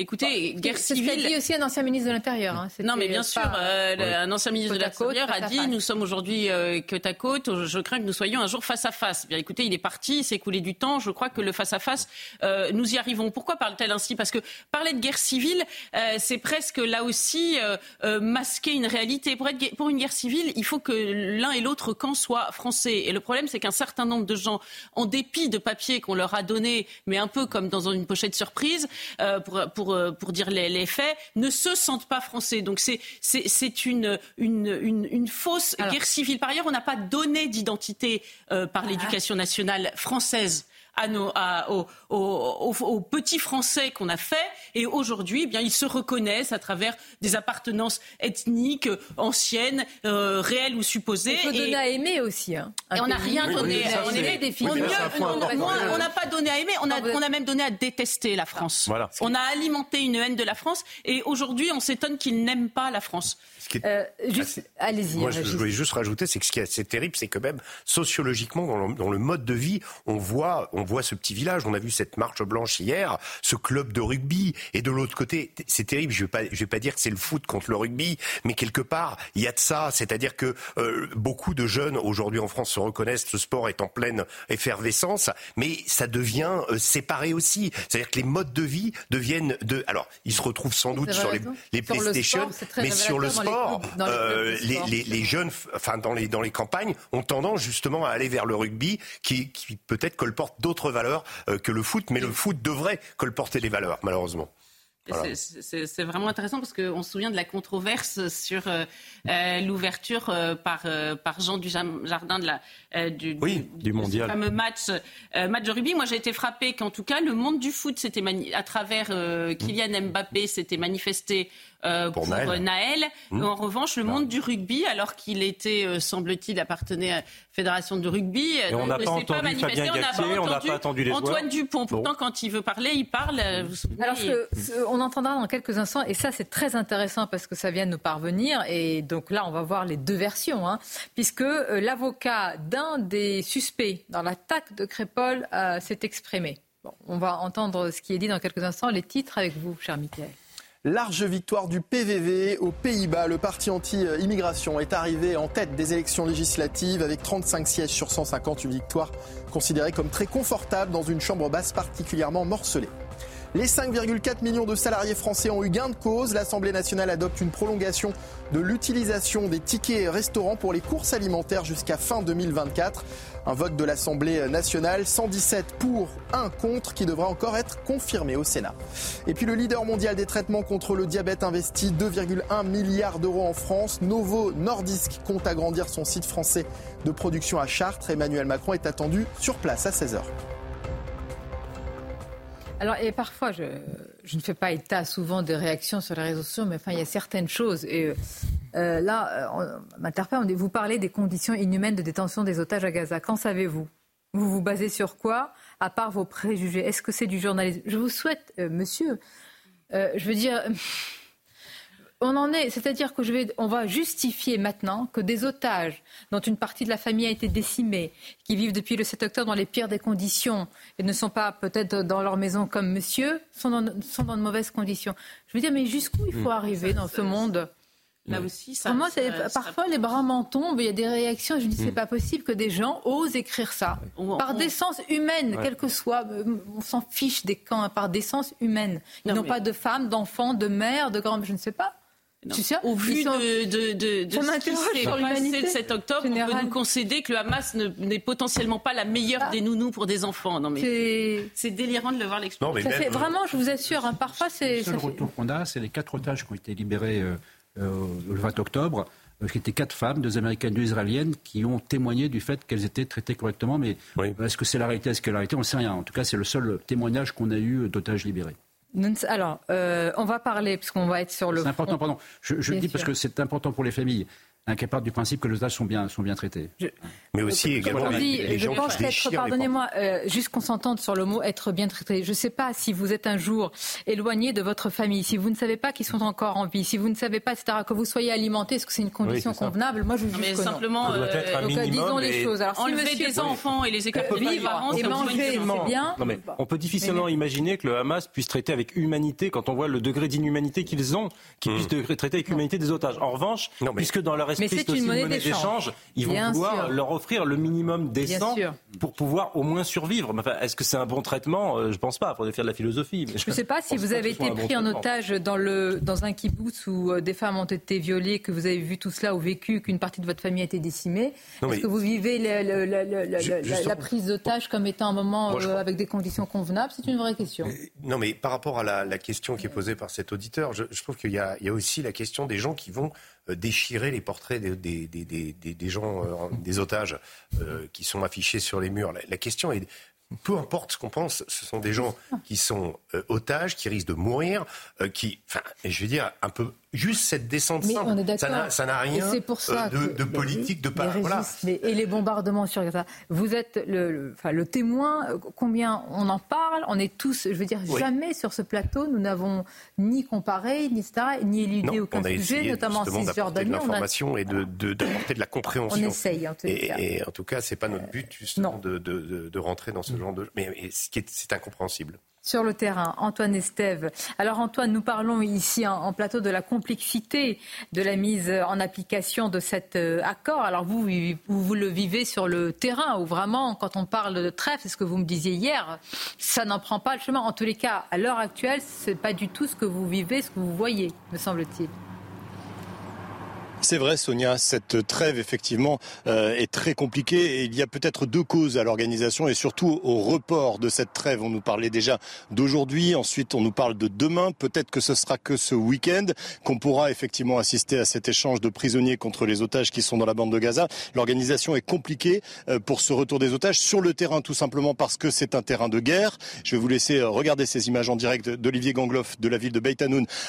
Écoutez, guerre C'est ce qu'a civile. dit aussi un ancien ministre de l'Intérieur. hein. Non, mais bien sûr, euh, le- un ancien ministre de Côte côte, l'Intérieur a dit face. nous sommes aujourd'hui euh, côte à côte. Je crains que nous soyons un jour face à face. Bien, écoutez, il est parti, il s'est écoulé du temps. Je crois que le face à face, euh, nous y arrivons. Pourquoi parle-t-elle ainsi? Parce que parler de guerre civile, euh, c'est presque là aussi euh, euh, masquer une réalité. Pour, être, gue- pour une guerre civile, il faut que l'un et l'autre camp soient français. Et le problème, c'est qu'un certain nombre de gens, en dépit de papiers qu'on leur a donnés, mais un peu comme dans une pochette surprise, euh, pour, pour, euh, pour dire les, les faits, ne se sentent pas français. Donc c'est une, une, une, une fausse guerre civile. Par ailleurs, on n'a pas donné d'identité euh, par l'éducation nationale française. À nos, à- aux, aux- aux- aux petits Français qu'on a fait. Et aujourd'hui, eh bien, ils se reconnaissent à travers des appartenances ethniques euh, anciennes, euh, réelles ou supposées. On peut Et- donner à aimer aussi. hein. Et on n'a rien donné. ça, c'est- aimait des. Oui, On n'a pas donné à aimer, on a, on même donné à détester la France. Voilà. On a alimenté une haine de la France et aujourd'hui, on s'étonne qu'ils n'aiment pas la France. qui est- Euh, juste, allez-y. Moi, je, je voulais juste rajouter, c'est que ce qui est assez terrible, c'est que même sociologiquement, dans le, dans le mode de vie, on voit, on voit ce petit village. On a vu cette marche blanche hier, ce club de rugby, et de l'autre côté, c'est terrible. Je vais pas, je vais pas dire que c'est le foot contre le rugby, mais quelque part, il y a de ça. C'est-à-dire que euh, beaucoup de jeunes aujourd'hui en France se reconnaissent. Ce sport est en pleine effervescence, mais ça devient euh, séparé aussi. C'est-à-dire que les modes de vie deviennent de. Alors, ils se retrouvent sans doute sur les, les Sur le PlayStation, sport, mais sur le sport, les euh, les, sport. les jeunes, enfin dans les dans les campagnes, ont tendance justement à aller vers le rugby, qui, qui peut-être colporte d'autres valeurs euh, que le foot, mais le foot devrait colporter les valeurs, malheureusement. Voilà. C'est- vraiment intéressant parce qu'on se souvient de la controverse sur euh, euh, l'ouverture euh, par, euh, par Jean Dujardin de la, du, Oui, du ce mondial. fameux match, match de rugby. Moi, j'ai été frappée qu'en tout cas, le monde du foot, à travers Kylian Mbappé, s'était manifesté euh, pour, Naël. euh, Naël. Mmh. En revanche, le monde du rugby, alors qu'il était, euh, semble-t-il, appartenait à la fédération de rugby, Et on n'a ne pas s'est pas entendu manifesté. Fabien On n'a on n'a pas entendu les Antoine joueurs. Dupont. Bon. Pourtant, quand il veut parler, il parle. euh, vous vous souvenez, Alors, ce- ce- on entendra dans quelques instants, et ça c'est très intéressant parce que ça vient de nous parvenir, et donc là on va voir les deux versions, hein, puisque euh, l'avocat d'un des suspects dans l'attaque de Crépol euh, s'est exprimé. Bon, on va entendre ce qui est dit dans quelques instants, les titres avec vous, cher Michael. Large victoire du PVV aux Pays-Bas. Le parti anti-immigration est arrivé en tête des élections législatives avec 35 sièges sur 150, une victoire considérée comme très confortable dans une chambre basse particulièrement morcelée. Les 5,4 millions de salariés français ont eu gain de cause. L'Assemblée nationale adopte une prolongation de l'utilisation des tickets restaurants pour les courses alimentaires jusqu'à fin 2024. Un vote de l'Assemblée nationale, 117 pour, 1 contre, qui devra encore être confirmé au Sénat. Et puis le leader mondial des traitements contre le diabète investit 2,1 milliards d'euros en France. Novo Nordisk compte agrandir son site français de production à Chartres. Emmanuel Macron est attendu sur place à 16h. Alors, et parfois, je, ne fais pas état souvent des réactions sur les réseaux sociaux, mais enfin, il y a certaines choses. Et euh, euh, là, euh, on m'interpelle, vous parlez des conditions inhumaines de détention des otages à Gaza. Qu'en savez-vous? Vous vous basez sur quoi? À part vos préjugés Est-ce que c'est du journalisme? Je vous souhaite, monsieur, je veux dire... On en est, c'est-à-dire que je vais, on va justifier maintenant que des otages dont une partie de la famille a été décimée, qui vivent depuis le 7 octobre dans les pires des conditions et ne sont pas peut-être dans leur maison comme monsieur, sont dans, sont dans de mauvaises conditions. Je veux dire, mais jusqu'où il faut arriver dans ce monde? Là aussi, ça. Moi, parfois les bras m'en tombent, il y a des réactions, je me dis, c'est pas possible que des gens osent écrire ça. On- Par on- décence humaine, Ouais. quel que soit, euh, on s'en fiche des camps, hein, par décence humaine. Ils Non, n'ont mais- pas de femmes, d'enfants, de mères, de grands, je ne sais pas. Au vu sont... de, de, de, de ce qui s'est passé le 7 octobre, on peut nous concéder que le Hamas n'est potentiellement pas la meilleure ah. des nounous pour des enfants. Non, mais c'est délirant de le voir l'expliquer. Fait, vraiment, je vous assure, hein, parfois c'est. Le seul retour qu'on a, c'est les quatre otages qui ont été libérés euh, euh, le 20 octobre euh, qui étaient quatre femmes, deux américaines, deux israéliennes, qui ont témoigné du fait qu'elles étaient traitées correctement. Mais est-ce que c'est la réalité Est-ce que la réalité On ne sait rien. En tout cas, c'est le seul témoignage qu'on a eu d'otages libérés. Alors, euh, on va parler, puisqu'on va être sur le. C'est important, pardon. Je, je le dis parce que c'est important pour les familles incapable du principe que les otages sont bien, sont bien traités. Mais aussi également les, je pense être, pardonnez-moi, euh, juste qu'on s'entende sur le mot être bien traité. Je ne sais pas si vous êtes un jour éloigné de votre famille, si vous ne savez pas qu'ils sont encore en vie, si vous ne savez pas, etc., que vous soyez alimenté, est-ce que c'est une condition convenable? Moi, je vous mais simplement, euh, donc, disons les choses. Alors, enlever si des enfants et les écarter parents, et manger, c'est bien. Non, mais on peut difficilement imaginer que le Hamas puisse traiter avec humanité quand on voit le degré d'inhumanité qu'ils ont, qu'ils hmm. puissent traiter avec humanité des otages. En revanche, puisque dans leur mais c'est une monnaie d'échange. Ils vont vouloir leur offrir le minimum décent pour pouvoir au moins survivre. Enfin, Est-ce que c'est un bon traitement? Euh, Je ne pense pas. Il faudrait faire de la philosophie. je ne sais pas si vous avez été pris en otage dans, le, dans un kibbutz où euh, des femmes ont été violées, que vous avez vu tout cela ou vécu, qu'une partie de votre famille a été décimée. Est-ce que vous vivez la, prise d'otage comme étant un moment euh, avec des conditions convenables? C'est une vraie question. Non, mais par rapport à la, question qui est posée par cet auditeur, je, trouve qu'il y, y, a aussi la question des gens qui vont déchirer les portraits des, des, gens, euh, des otages euh, qui sont affichés sur les murs. la question est, peu importe ce qu'on pense, ce sont des gens qui sont otages, qui risquent de mourir, qui, enfin, je veux dire, un peu juste cette descente simple, ça n'a rien euh, de, politique, de pas. Voilà. et les bombardements sur Gaza. Vous êtes le, enfin, le témoin. Combien on en parle On est tous, je veux dire, jamais sur ce plateau, nous n'avons ni comparé, ni ni éludé aucun sujet, notamment en Cisjordanie. de l'information et d'apporter de, de, la compréhension. On essaye, en tout et, cas. Et, en tout cas, c'est pas notre but justement de, de, rentrer dans ce genre de. Mais c'est incompréhensible sur le terrain. Antoine Estève. Alors Antoine, nous parlons ici en, plateau de la complexité de la mise en application de cet euh, accord. Alors vous, vous, le vivez sur le terrain où vraiment, quand on parle de trêve, c'est ce que vous me disiez hier, ça n'en prend pas le chemin. En tous les cas, à l'heure actuelle, ce n'est pas du tout ce que vous vivez, ce que vous voyez, me semble-t-il. C'est vrai, Sonia, cette trêve, effectivement, euh, est très compliquée et il y a peut-être deux causes à l'organisation et surtout au report de cette trêve. On nous parlait déjà d'aujourd'hui, ensuite on nous parle de demain. Peut-être que ce sera que ce week-end qu'on pourra effectivement assister à cet échange de prisonniers contre les otages qui sont dans la bande de Gaza. L'organisation est compliquée euh, pour ce retour des otages sur le terrain, tout simplement parce que c'est un terrain de guerre. Je vais vous laisser euh, regarder ces images en direct d'Olivier Gangloff de la ville de Beit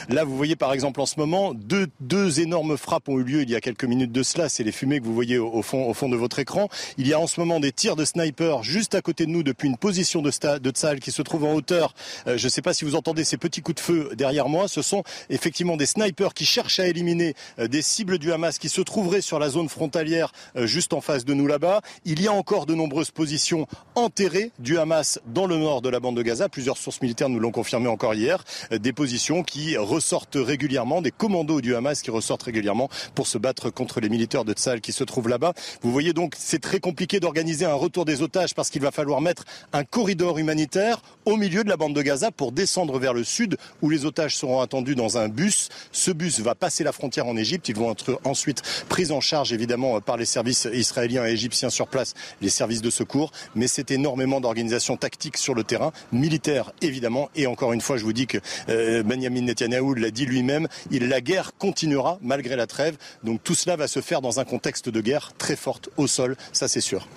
Là, vous voyez par exemple en ce moment deux, deux énormes frappes ont eu lieu il y a quelques minutes de cela. C'est les fumées que vous voyez au fond, au fond de votre écran. Il y a en ce moment des tirs de sniper juste à côté de nous depuis une position de, de Tsal qui se trouve en hauteur. Euh, je ne sais pas si vous entendez ces petits coups de feu derrière moi. Ce sont effectivement des snipers qui cherchent à éliminer euh, des cibles du Hamas qui se trouveraient sur la zone frontalière euh, juste en face de nous là-bas. Il y a encore de nombreuses positions enterrées du Hamas dans le nord de la bande de Gaza. Plusieurs sources militaires nous l'ont confirmé encore hier. Des positions qui ressortent régulièrement, des commandos du Hamas qui ressortent régulièrement pour se battre contre les militaires de Tsal qui se trouvent là-bas. Vous voyez donc, c'est très compliqué d'organiser un retour des otages parce qu'il va falloir mettre un corridor humanitaire au milieu de la bande de Gaza pour descendre vers le sud où les otages seront attendus dans un bus. Ce bus va passer la frontière en Égypte. Ils vont être ensuite pris en charge évidemment par les services israéliens et égyptiens sur place, les services de secours. Mais c'est énormément d'organisation tactique sur le terrain, militaire évidemment. Et encore une fois, je vous dis que euh, Benjamin Netanyahu l'a dit lui-même, la guerre continuera malgré la trêve. Donc tout cela va se faire dans un contexte de guerre très forte au sol, ça c'est sûr.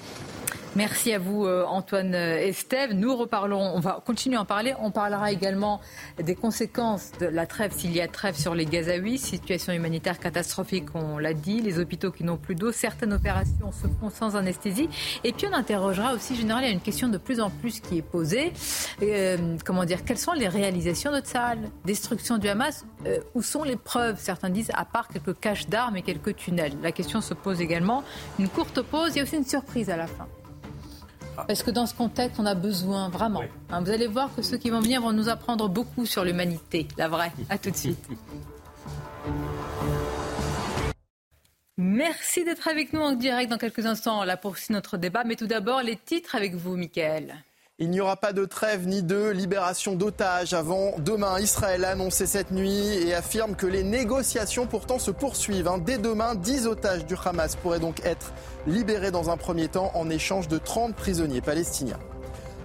Merci à vous euh, Antoine euh, Estève. Nous reparlons, on va continuer à en parler. On parlera également des conséquences de la trêve, s'il y a trêve sur les Gazaouis. Situation humanitaire catastrophique, on l'a dit. Les hôpitaux qui n'ont plus d'eau. Certaines opérations se font sans anesthésie. Et puis on interrogera aussi, généralement, il y a une question de plus en plus qui est posée. Euh, comment dire Quelles sont les réalisations de Tsahal? Destruction du Hamas Où sont les preuves? Certains disent, à part quelques caches d'armes et quelques tunnels. La question se pose également. Une courte pause. Il y a aussi une surprise à la fin. Parce que dans ce contexte, on a besoin vraiment. Hein, vous allez voir que ceux qui vont venir vont nous apprendre beaucoup sur l'humanité, la vraie. À tout de suite. Merci d'être avec nous en direct dans quelques instants. On la poursuit notre débat. Mais tout d'abord, les titres avec vous, Michael. Il n'y aura pas de trêve ni de libération d'otages avant demain. Israël a annoncé cette nuit et affirme que les négociations pourtant se poursuivent. Hein. Dès demain, 10 otages du Hamas pourraient donc être libérés dans un premier temps en échange de 30 prisonniers palestiniens.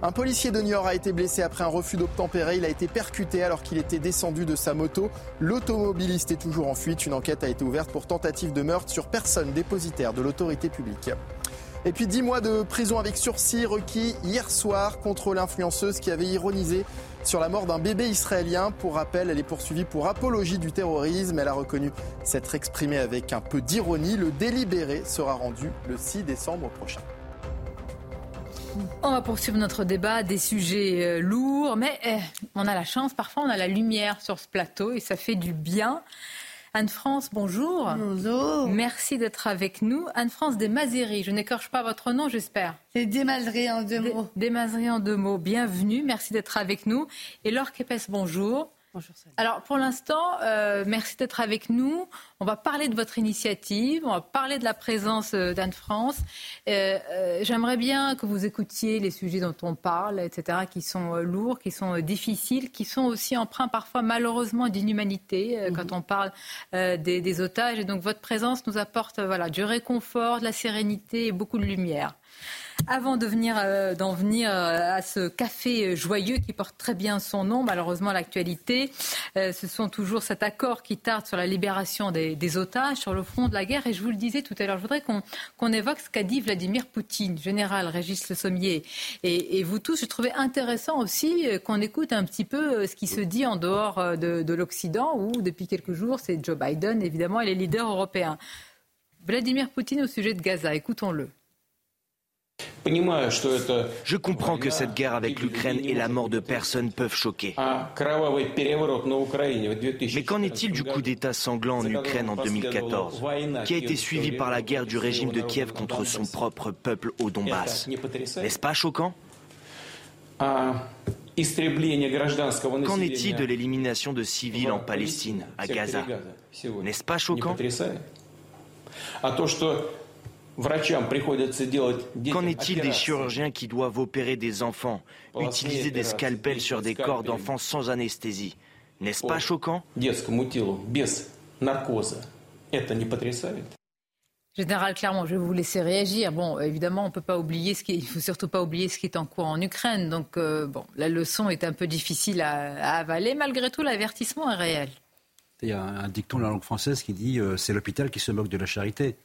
Un policier de York a été blessé après un refus d'obtempérer. Il a été percuté alors qu'il était descendu de sa moto. L'automobiliste est toujours en fuite. Une enquête a été ouverte pour tentative de meurtre sur personne dépositaire de l'autorité publique. Et puis 10 mois de prison avec sursis requis hier soir contre l'influenceuse qui avait ironisé sur la mort d'un bébé israélien. Pour rappel, elle est poursuivie pour apologie du terrorisme. Elle a reconnu s'être exprimée avec un peu d'ironie. Le délibéré sera rendu le 6 décembre prochain. On va poursuivre notre débat, des sujets euh, lourds, mais eh, on a la chance, parfois on a la lumière sur ce plateau et ça fait du bien. Anne-France, bonjour. Bonjour. Merci d'être avec nous. Anne-France Desmazeries, je n'écorche pas votre nom, j'espère. C'est Desmazeries en deux mots. Desmazeries en deux mots, bienvenue, merci d'être avec nous. Et Laure Kepes, bonjour. Bonjour. Alors pour l'instant, euh, merci d'être avec nous. On va parler de votre initiative, on va parler de la présence euh, d'Anne France. Euh, j'aimerais bien que vous écoutiez les sujets dont on parle, etc., qui sont lourds, qui sont difficiles, qui sont aussi empreints parfois malheureusement d'inhumanité mhm. quand on parle des, otages. Et donc votre présence nous apporte voilà, du réconfort, de la sérénité et beaucoup de lumière. Avant euh, d'en venir euh, à ce café joyeux qui porte très bien son nom, malheureusement l'actualité, euh, ce sont toujours cet accord qui tarde sur la libération des, otages sur le front de la guerre. Et je vous le disais tout à l'heure, je voudrais qu'on évoque ce qu'a dit Vladimir Poutine, général Régis Le Sommier, et, vous tous. Je trouvais intéressant aussi qu'on écoute un petit peu ce qui se dit en dehors de, de l'Occident, où depuis quelques jours, c'est Joe Biden, évidemment, et les leaders européens. Vladimir Poutine au sujet de Gaza, écoutons-le. Je comprends que cette guerre avec l'Ukraine et la mort de personnes peuvent choquer. Mais qu'en est-il du coup d'État sanglant en Ukraine en 2014, qui a été suivi par la guerre du régime de Kiev contre son propre peuple au Donbass. N'est-ce pas choquant? Qu'en est-il de l'élimination de civils en Palestine, à Gaza? N'est-ce pas choquant? Qu'en est-il des chirurgiens qui doivent opérer des enfants, utiliser des scalpels sur des corps d'enfants sans anesthésie? N'est-ce pas choquant? Général Clermont, je vais vous laisser réagir. Bon, évidemment, on ne peut pas oublier ce qui, il faut surtout pas oublier ce qui est en cours en Ukraine. Donc, euh, bon, la leçon est un peu difficile à, avaler. Malgré tout, l'avertissement est réel. Il y a un dicton de la langue française qui dit euh, c'est l'hôpital qui se moque de la charité.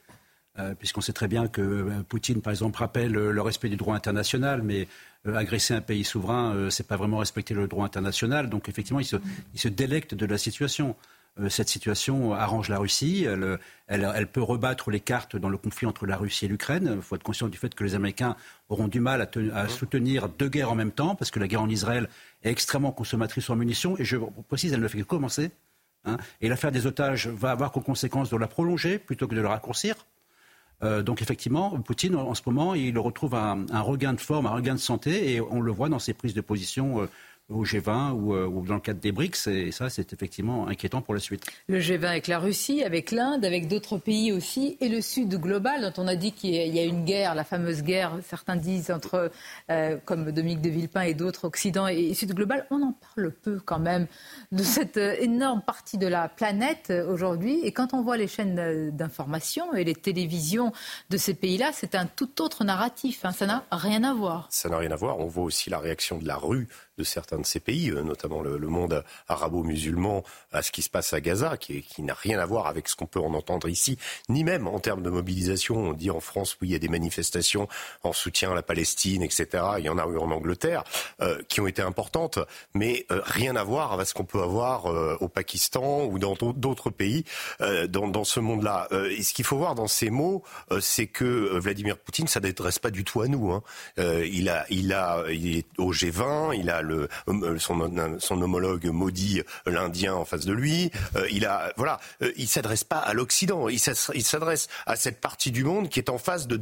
Euh, puisqu'on sait très bien que euh, Poutine, par exemple, rappelle euh, le respect du droit international, mais agresser un pays souverain, c'est pas vraiment respecter le droit international. Donc effectivement, il se, délecte de la situation. Cette situation arrange la Russie. Elle, peut rebattre les cartes dans le conflit entre la Russie et l'Ukraine. Il faut être conscient du fait que les Américains auront du mal à, à, soutenir deux guerres en même temps, parce que la guerre en Israël est extrêmement consommatrice en munitions. Et je précise, elle ne fait que commencer. Hein. et l'affaire des otages va avoir comme conséquence de la prolonger plutôt que de la raccourcir. Euh, donc effectivement, Poutine, en ce moment, il retrouve un, regain de forme, un regain de santé, et on le voit dans ses prises de position euh, au G20 euh, ou, dans le cadre des BRICS. Et ça, c'est effectivement inquiétant pour la suite. Le G20 avec la Russie, avec l'Inde, avec d'autres pays aussi, et le Sud global, dont on a dit qu'il y a une guerre, la fameuse guerre, certains disent, entre, euh, comme Dominique de Villepin et d'autres, Occident et Sud global. On en parle peu quand même de cette euh, énorme partie de la planète aujourd'hui. Et quand on voit les chaînes d'information et les télévisions de ces pays-là, c'est un tout autre narratif. Hein. Ça n'a rien à voir. Ça n'a rien à voir. On voit aussi la réaction de la rue de certains de ces pays, euh, notamment le, monde arabo-musulman, à ce qui se passe à Gaza, qui, n'a rien à voir avec ce qu'on peut en entendre ici, ni même en termes de mobilisation. On dit en France, oui, il y a des manifestations en soutien à la Palestine, etc. Il y en a eu en Angleterre, euh, qui ont été importantes, mais euh, rien à voir avec ce qu'on peut avoir au Pakistan ou dans d'autres pays dans, dans, ce monde-là. et ce qu'il faut voir dans ces mots, c'est que Vladimir Poutine, ça ne s'adresse pas du tout à nous. Hein. il, a, il, a, il est au G20, il a le, son, son homologue maudit l'Indien en face de lui. il a, voilà, il s'adresse pas à l'Occident. Il s'adresse à cette partie du monde qui est en phase de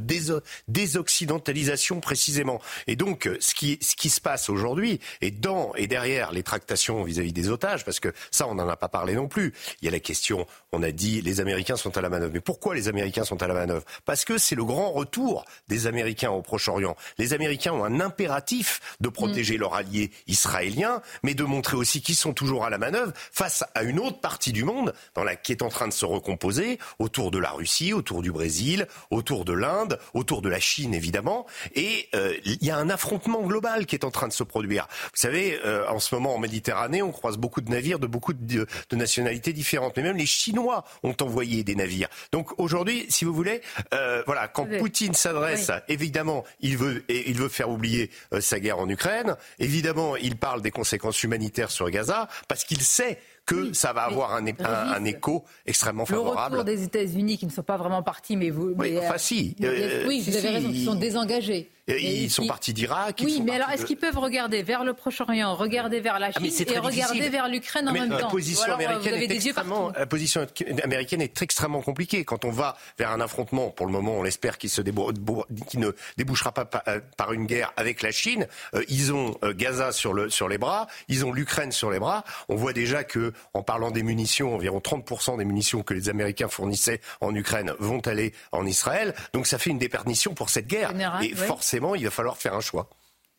désoccidentalisation précisément. Et donc, ce qui, se passe aujourd'hui, et dans et derrière les tractations vis-à-vis des otages, parce que ça, on n'en a pas parlé non plus. Il y a la question, on a dit, les Américains sont à la manœuvre. Mais pourquoi les Américains sont à la manœuvre? Parce que c'est le grand retour des Américains au Proche-Orient. Les Américains ont un impératif de protéger mm. leur allié israélien, mais de montrer aussi qu'ils sont toujours à la manœuvre face à une autre partie du monde dans la, qui est en train de se recomposer autour de la Russie, autour du Brésil, autour de l'Inde, autour de la Chine évidemment. Et euh, il y a un affrontement global qui est en train de se produire. Vous savez, euh, en ce moment en Méditerranée, on croise beaucoup de navires de beaucoup de, de, nationalités différentes. Mais même les Chinois ont envoyé des navires. Donc aujourd'hui, si vous voulez, euh, voilà, quand Poutine s'adresse, évidemment, il veut, il veut faire oublier euh, sa guerre en Ukraine. Évidemment, il parle des conséquences humanitaires sur Gaza parce qu'il sait que ça va avoir un, un, écho extrêmement favorable. Le retour des États-Unis qui ne sont pas vraiment partis, mais vous. Oui, enfin, si. oui, vous avez raison, ils sont désengagés. Ils sont partis d'Irak. Oui, mais alors est-ce qu'ils peuvent regarder vers le Proche-Orient, regarder vers la ah, Chine et regarder vers l'Ukraine en même la temps position, américaine est extrêmement, la position américaine est extrêmement compliquée. Quand on va vers un affrontement, pour le moment, on l'espère, qui, qui ne débouchera pas euh, par une guerre avec la Chine, euh, ils ont euh, Gaza sur, le, sur les bras, ils ont l'Ukraine sur les bras. On voit déjà que, en parlant des munitions, environ 30% des munitions que les Américains fournissaient en Ukraine vont aller en Israël. Donc ça fait une déperdition pour cette guerre. et forcément, il va falloir faire un choix.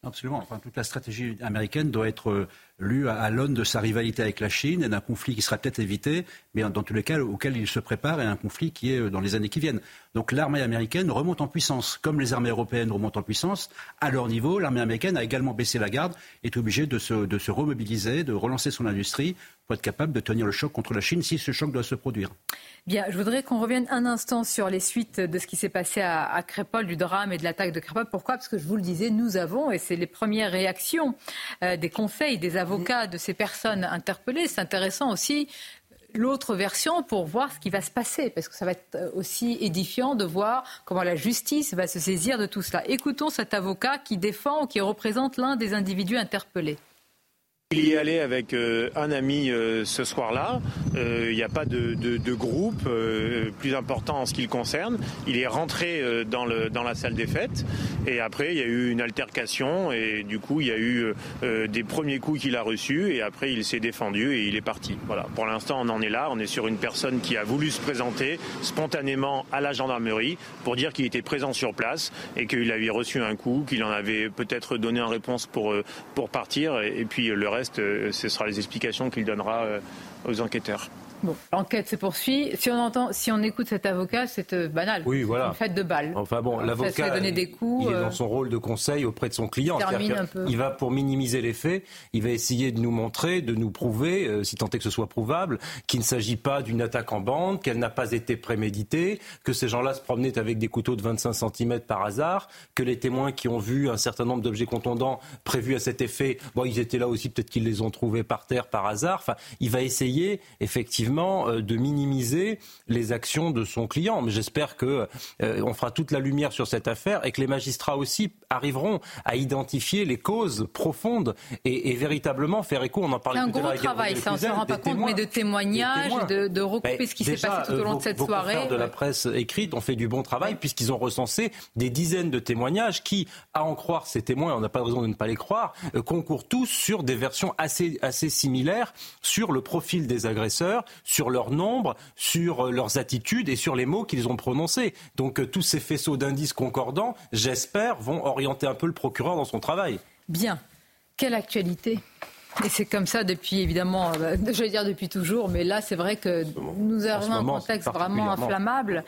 Absolument. Enfin, toute la stratégie américaine doit être euh, lue à, l'aune de sa rivalité avec la Chine et d'un conflit qui sera peut-être évité, mais dans tous les cas auquel il se prépare et un conflit qui est euh, dans les années qui viennent. Donc l'armée américaine remonte en puissance, comme les armées européennes remontent en puissance. À leur niveau, l'armée américaine a également baissé la garde, est obligée de se, de se remobiliser, de relancer son industrie pour être capable de tenir le choc contre la Chine si ce choc doit se produire. Bien, je voudrais qu'on revienne un instant sur les suites de ce qui s'est passé à, Crépol, du drame et de l'attaque de Crépol. Pourquoi? Parce que je vous le disais, nous avons, et c'est les premières réactions euh, des conseils, des avocats de ces personnes interpellées. C'est intéressant aussi l'autre version pour voir ce qui va se passer, parce que ça va être aussi édifiant de voir comment la justice va se saisir de tout cela. Écoutons cet avocat qui défend ou qui représente l'un des individus interpellés. Il y est allé avec euh, un ami euh, ce soir-là. Euh, il n'y a pas de, de, groupe plus important en ce qui le concerne. Il est rentré dans, le, dans la salle des fêtes et après il y a eu une altercation et du coup il y a eu des premiers coups qu'il a reçus et après il s'est défendu et il est parti. Voilà. Pour l'instant on en est là. On est sur une personne qui a voulu se présenter spontanément à la gendarmerie pour dire qu'il était présent sur place et qu'il avait reçu un coup, qu'il en avait peut-être donné en réponse pour, pour partir et, et puis le reste, euh, ce sera les explications qu'il donnera euh, aux enquêteurs. Bon, l'enquête se poursuit. Si on entend, si on écoute cet avocat, c'est euh, banal. Oui, voilà. Une fête de balle. Enfin bon, l'avocat, il est dans euh, son rôle de conseil auprès de son client. Il va pour minimiser les faits, il va essayer de nous montrer, de nous prouver, euh, si tant est que ce soit prouvable, qu'il ne s'agit pas d'une attaque en bande, qu'elle n'a pas été préméditée, que ces gens-là se promenaient avec des couteaux de 25 cm par hasard, que les témoins qui ont vu un certain nombre d'objets contondants prévus à cet effet, bon, ils étaient là aussi, peut-être qu'ils les ont trouvés par terre par hasard. Enfin, il va essayer effectivement euh, de minimiser les actions de son client. Mais j'espère que euh, on fera toute la lumière sur cette affaire et que les magistrats aussi arriveront à identifier les causes profondes et, véritablement faire écho. On en parlait tout à l'heure. C'est un gros travail, ça on ne se rend pas compte, mais de témoignages, de, de, recouper ben, ce qui s'est passé tout au long de cette soirée. de la presse écrite ont fait du bon travail puisqu'ils ont recensé des dizaines de témoignages qui, à en croire ces témoins, on n'a pas raison de ne pas les croire, euh, concourent tous sur des versions assez, assez similaires sur le profil des agresseurs, sur leur nombre, sur euh, leurs attitudes et sur les mots qu'ils ont prononcés. Donc euh, tous ces faisceaux d'indices concordants, j'espère, vont orienter un peu le procureur dans son travail. Bien. Quelle actualité et c'est comme ça depuis, évidemment, euh, je vais dire depuis toujours, mais là, c'est vrai que nous avons un contexte vraiment inflammable.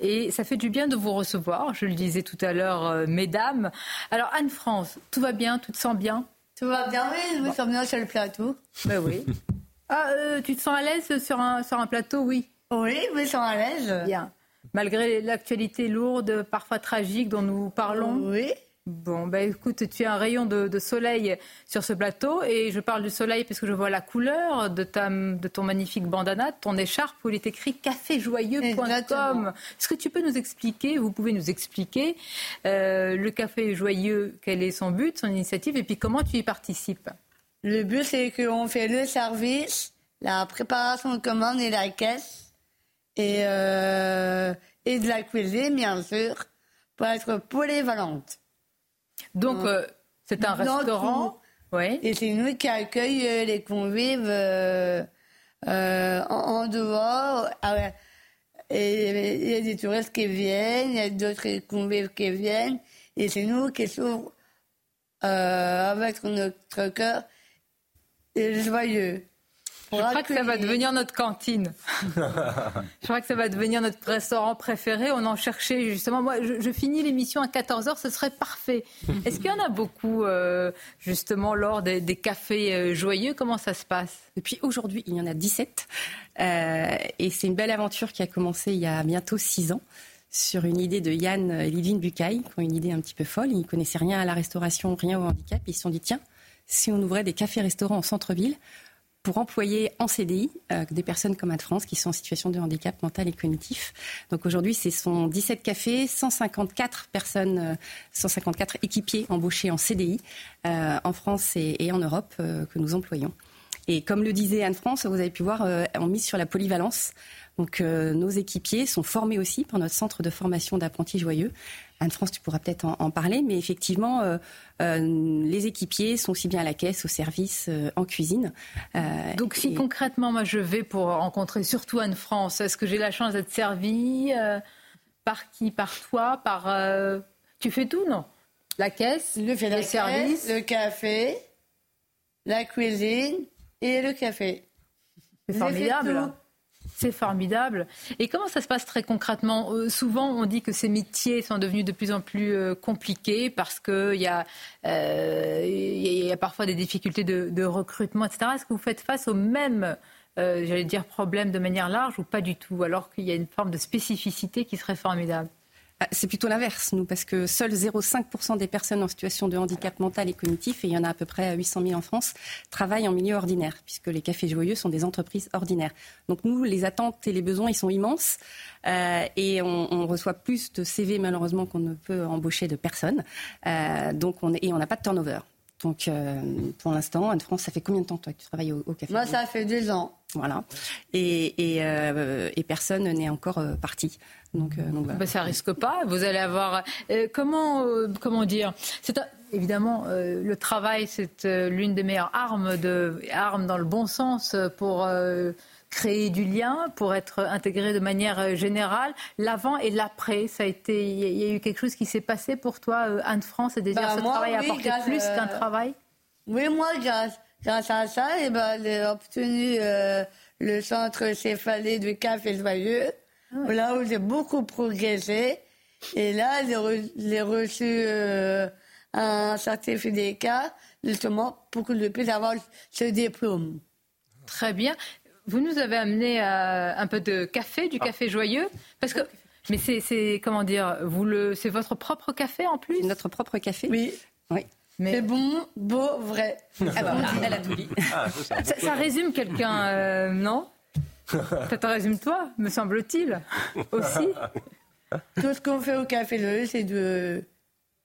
Et ça fait du bien de vous recevoir, je le disais tout à l'heure, mesdames. Alors, Anne-France, tout va bien? Tu te sens bien? Tout va bien, oui, je me sens bien sur le plateau. Ben oui. Ah, euh, tu te sens à l'aise sur un, sur un plateau, oui Oui, je me sens à l'aise. Bien. Malgré l'actualité lourde, parfois tragique dont nous parlons Oui. Bon, bah écoute, tu as un rayon de, soleil sur ce plateau et je parle du soleil parce que je vois la couleur de, ta, de ton magnifique bandana, de ton écharpe où il est écrit caféjoyeux.com. Est-ce que tu peux nous expliquer, vous pouvez nous expliquer euh, le Café Joyeux, quel est son but, son initiative et puis comment tu y participes? Le but, c'est qu'on fait le service, la préparation de commandes et la caisse et, euh, et de la cuisine, bien sûr, pour être polyvalente. Donc, euh, c'est un restaurant. Oui. Et c'est nous qui accueillons euh, les convives euh, en, dehors. Ah et il y a des touristes qui viennent, il y a d'autres convives qui viennent. Et c'est nous qui sommes avec notre cœur joyeux. Je crois que ça va devenir notre cantine. je crois que ça va devenir notre restaurant préféré. On en cherchait justement. Moi, je, finis l'émission à 14h, ce serait parfait. Est-ce qu'il y en a beaucoup, euh, justement, lors des, cafés euh, joyeux? Comment ça se passe? Depuis aujourd'hui, il y en a 17. Euh, et c'est une belle aventure qui a commencé il y a bientôt 6 ans sur une idée de Yann et Lidine Bucaille, qui ont une idée un petit peu folle. Ils ne connaissaient rien à la restauration, rien au handicap. Ils se sont dit, tiens, si on ouvrait des cafés-restaurants en centre-ville, pour employer en CDI euh, des personnes comme Anne-France qui sont en situation de handicap mental et cognitif. Donc aujourd'hui, ce sont 17 cafés, 154 personnes, 154 euh, équipiers embauchés en CDI euh, en France et, en Europe que nous employons. Et comme le disait Anne-France, vous avez pu voir, on mise sur la polyvalence. Donc nos équipiers sont formés aussi par notre centre de formation d'apprentis joyeux Anne-France, tu pourras peut-être en, parler, mais effectivement, euh, euh, les équipiers sont aussi bien à la caisse, au service, euh, en cuisine. Donc, si concrètement, moi, je vais pour rencontrer surtout Anne-France, est-ce que j'ai la chance d'être servie par qui Par toi Par Tu fais tout, non? La caisse, le les services, le café, la cuisine et le café. C'est formidable. C'est formidable. Et comment ça se passe très concrètement? Euh, Souvent, on dit que ces métiers sont devenus de plus en plus euh, compliqués parce qu'il y, euh, y, a parfois des difficultés de, recrutement, etc. Est-ce que vous faites face aux mêmes, j'allais dire, problèmes de manière large ou pas du tout Alors qu'il y a une forme de spécificité qui serait formidable? C'est plutôt l'inverse, nous, parce que seuls 0,5% des personnes en situation de handicap mental et cognitif, et il y en a à peu près 800 000 en France, travaillent en milieu ordinaire, puisque les cafés joyeux sont des entreprises ordinaires. Donc nous, les attentes et les besoins, ils sont immenses, euh, et on, reçoit plus de CV malheureusement qu'on ne peut embaucher de personnes. Euh, donc on et on n'a pas de turnover. Donc euh, pour l'instant, Anne-France, ça fait combien de temps toi que tu travailles au, café? Moi, ça fait deux ans. Voilà. Et, et, et personne n'est encore parti. Donc, euh, bah, ça risque pas. Vous allez avoir euh, comment euh, comment dire C'est évidemment le travail, c'est l'une des meilleures armes de armes dans le bon sens pour créer du lien, pour être intégré de manière générale. L'avant et l'après, ça a été. Il y, a eu quelque chose qui s'est passé pour toi, Anne France, et déjà bah, ce travail a apporté plus qu'un travail? Oui, moi, grâce, à ça, et eh ben, j'ai obtenu le centre céphalé du Café Joyeux. Ah là où j'ai beaucoup progressé. Et là, j'ai reçu euh, un certificat, justement, pour que je puisse avoir ce diplôme. Très bien. Vous nous avez amené euh, un peu de café, du ah. café joyeux, parce que. Mais c'est comment dire Vous le, c'est votre propre café en plus? Notre propre café. Oui. Oui. Mais... C'est bon, beau, vrai. Ah bah, elle a tout dit. ça, résume quelqu'un, euh, non? Ça te résume toi, me semble-t-il, aussi. Tout ce qu'on fait au Café Le, c'est de...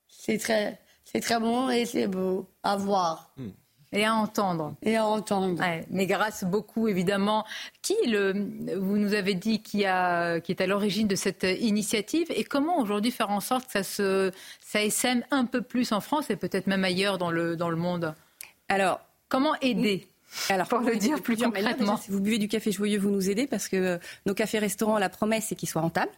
C'est très, c'est très bon et c'est beau à voir. Hmm. Et à entendre. Et à entendre. mais grâce beaucoup, évidemment. Qui, le, vous nous avez dit, qui, a, qui est à l'origine de cette initiative et comment aujourd'hui faire en sorte que ça, se, ça essaime un peu plus en France et peut-être même ailleurs dans le, dans le monde? Alors, comment aider? Alors, pour le dire plus concrètement. si vous buvez du café joyeux, vous nous aidez parce que euh, nos cafés-restaurants, la promesse, c'est qu'ils soient rentables.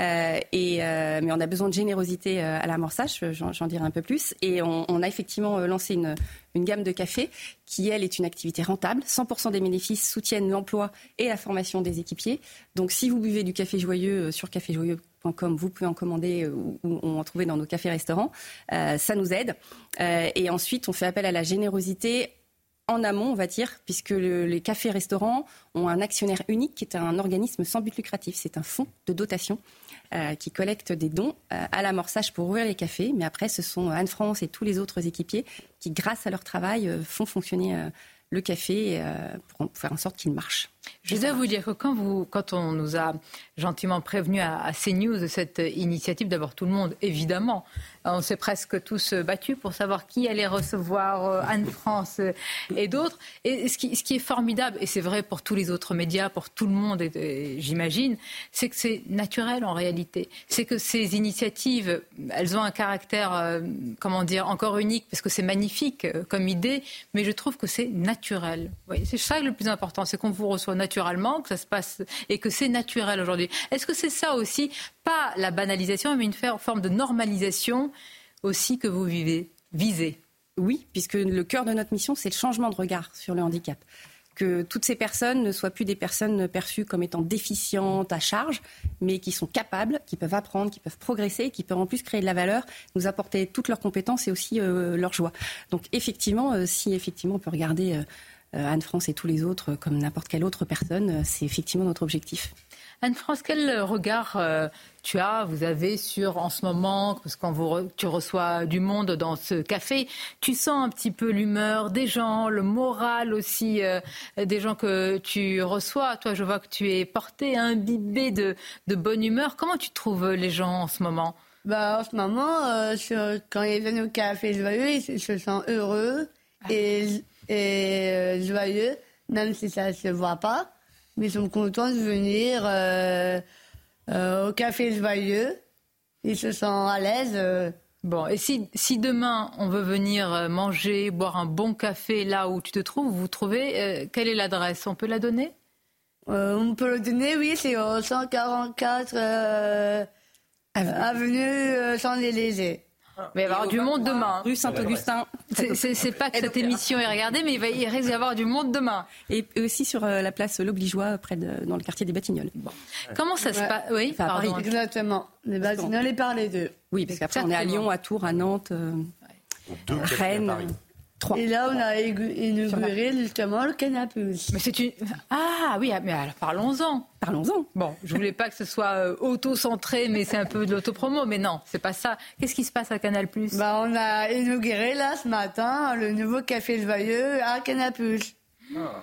Euh, et, euh, mais on a besoin de générosité à l'amorçage, j'en dirai un peu plus. Et on, a effectivement lancé une, une, gamme de cafés qui, elle, est une activité rentable. 100% des bénéfices soutiennent l'emploi et la formation des équipiers. Donc si vous buvez du café joyeux sur caféjoyeux.com, vous pouvez en commander ou, en trouver dans nos cafés-restaurants. ça nous aide. et ensuite, on fait appel à la générosité en amont, on va dire, puisque les cafés-restaurants ont un actionnaire unique qui est un organisme sans but lucratif. C'est un fonds de dotation euh, qui collecte des dons euh, à l'amorçage pour ouvrir les cafés. Mais après, ce sont Anne-France et tous les autres équipiers qui, grâce à leur travail, euh, font fonctionner le café pour faire en sorte qu'il marche. Je dois vous dire que quand, on nous a gentiment prévenu à, à CNews de cette initiative, d'abord tout le monde, évidemment, on s'est presque tous battus pour savoir qui allait recevoir euh, Anne-France euh, et d'autres. Et ce qui, ce qui, est formidable, et c'est vrai pour tous les autres médias, pour tout le monde, j'imagine, c'est que c'est naturel en réalité. C'est que ces initiatives, elles ont un caractère, euh, comment dire, encore unique, parce que c'est magnifique comme idée, mais je trouve que c'est naturel. c'est ça le plus important, c'est qu'on vous reçoit naturellement, que ça se passe et que c'est naturel aujourd'hui. Est-ce que c'est ça aussi, pas la banalisation, mais une forme de normalisation aussi que vous vivez, visez? Oui, puisque le cœur de notre mission, c'est le changement de regard sur le handicap que toutes ces personnes ne soient plus des personnes perçues comme étant déficientes à charge, mais qui sont capables, qui peuvent apprendre, qui peuvent progresser, qui peuvent en plus créer de la valeur, nous apporter toutes leurs compétences et aussi euh, leur joie. Donc effectivement, euh, si effectivement on peut regarder euh, Anne-France et tous les autres comme n'importe quelle autre personne, c'est effectivement notre objectif. Anne-France, quel regard euh, tu as, vous avez sur en ce moment, parce quand vous tu reçois du monde dans ce café, tu sens un petit peu l'humeur des gens, le moral aussi euh, des gens que tu reçois. Toi, je vois que tu es porté, imbibé de, de bonne humeur. Comment tu trouves les gens en ce moment? Bah, En ce moment, euh, quand ils viennent au café joyeux, ils se sentent heureux et, et joyeux, même si ça ne se voit pas mais ils sont contents de venir euh, euh, au Café Joyeux. Ils se sentent à l'aise. Euh. Bon, et si, si, demain on veut venir manger, boire un bon café là où tu te trouves, vous trouvez, quelle est l'adresse? On peut la donner? On peut le donner, oui, c'est au 144 avenue Champs-Élysées. Il va y avoir du monde demain. Hein. Rue Saint-Augustin. C'est pas que cette émission est regardée, mais il va y risque avoir du monde demain. Et aussi sur euh, la place L'Obligeois, près de, dans le quartier des Batignolles. Comment ça se passe? Oui, enfin, à Paris. Exactement. Eh ben, les Batignolles et par les deux. Oui, parce qu'après, on est à Lyon, à Tours, à Nantes, euh, Rennes. Et là, on a inauguré justement le canapus. Mais une. Ah oui, mais alors parlons-en. Parlons-en. Bon, je voulais pas que ce soit euh, auto-centré, mais c'est un peu de l'autopromo. Mais non, c'est pas ça. Qu'est-ce qui se passe à Canal Plus? Bah, On a inauguré là ce matin le nouveau Café Le Vailleux à Canapus. Ah.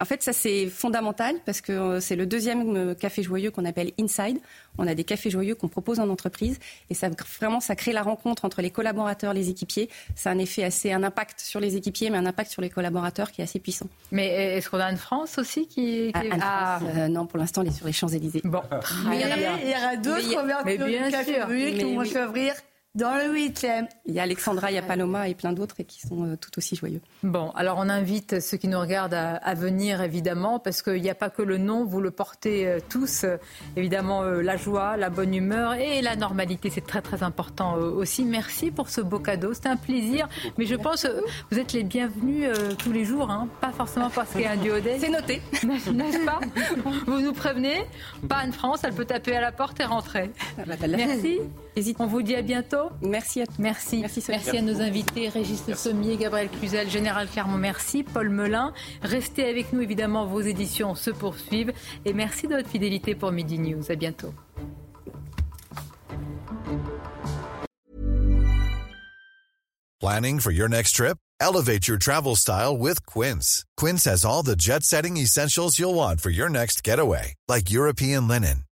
En fait, ça c'est fondamental parce que euh, c'est le deuxième euh, café joyeux qu'on appelle Inside. On a des cafés joyeux qu'on propose en entreprise et ça vraiment ça crée la rencontre entre les collaborateurs, les équipiers. Ça a un effet assez, un impact sur les équipiers, mais un impact sur les collaborateurs qui est assez puissant. Mais est-ce qu'on a une France aussi qui, qui... Ah, ah. Euh, non, pour l'instant, elle est sur les Champs Élysées. Bon, mais il y, aura d'autres ouvertures de cafés joyeux qui vont s'ouvrir dans le huitième. Il y a Alexandra, il y a Paloma et plein d'autres qui sont euh, tout aussi joyeux. Bon, alors on invite ceux qui nous regardent à, venir évidemment parce qu'il n'y a pas que le nom, vous le portez euh, tous. évidemment, euh, la joie, la bonne humeur et la normalité, c'est très très important aussi. Merci pour ce beau cadeau, c'était un plaisir. Mais je pense que vous êtes les bienvenus tous les jours, hein. pas forcément parce qu'il y a un duodé. C'est noté, n'est-ce pas? Vous nous prévenez, pas Anne-France, elle peut taper à la porte et rentrer. Ah, bah, Merci. On vous dit à bientôt. Merci à Merci. Merci, à nos invités, Régis Sommier, Gabriel Cluzel, Général Clermont, merci. Paul Melun. Restez avec nous, évidemment, vos éditions se poursuivent. Et merci de votre fidélité pour Midi News. À bientôt. Planning for your next trip? Elevate your travel style with Quince. Quince has all the jet setting essentials you'll want for your next getaway, like European linen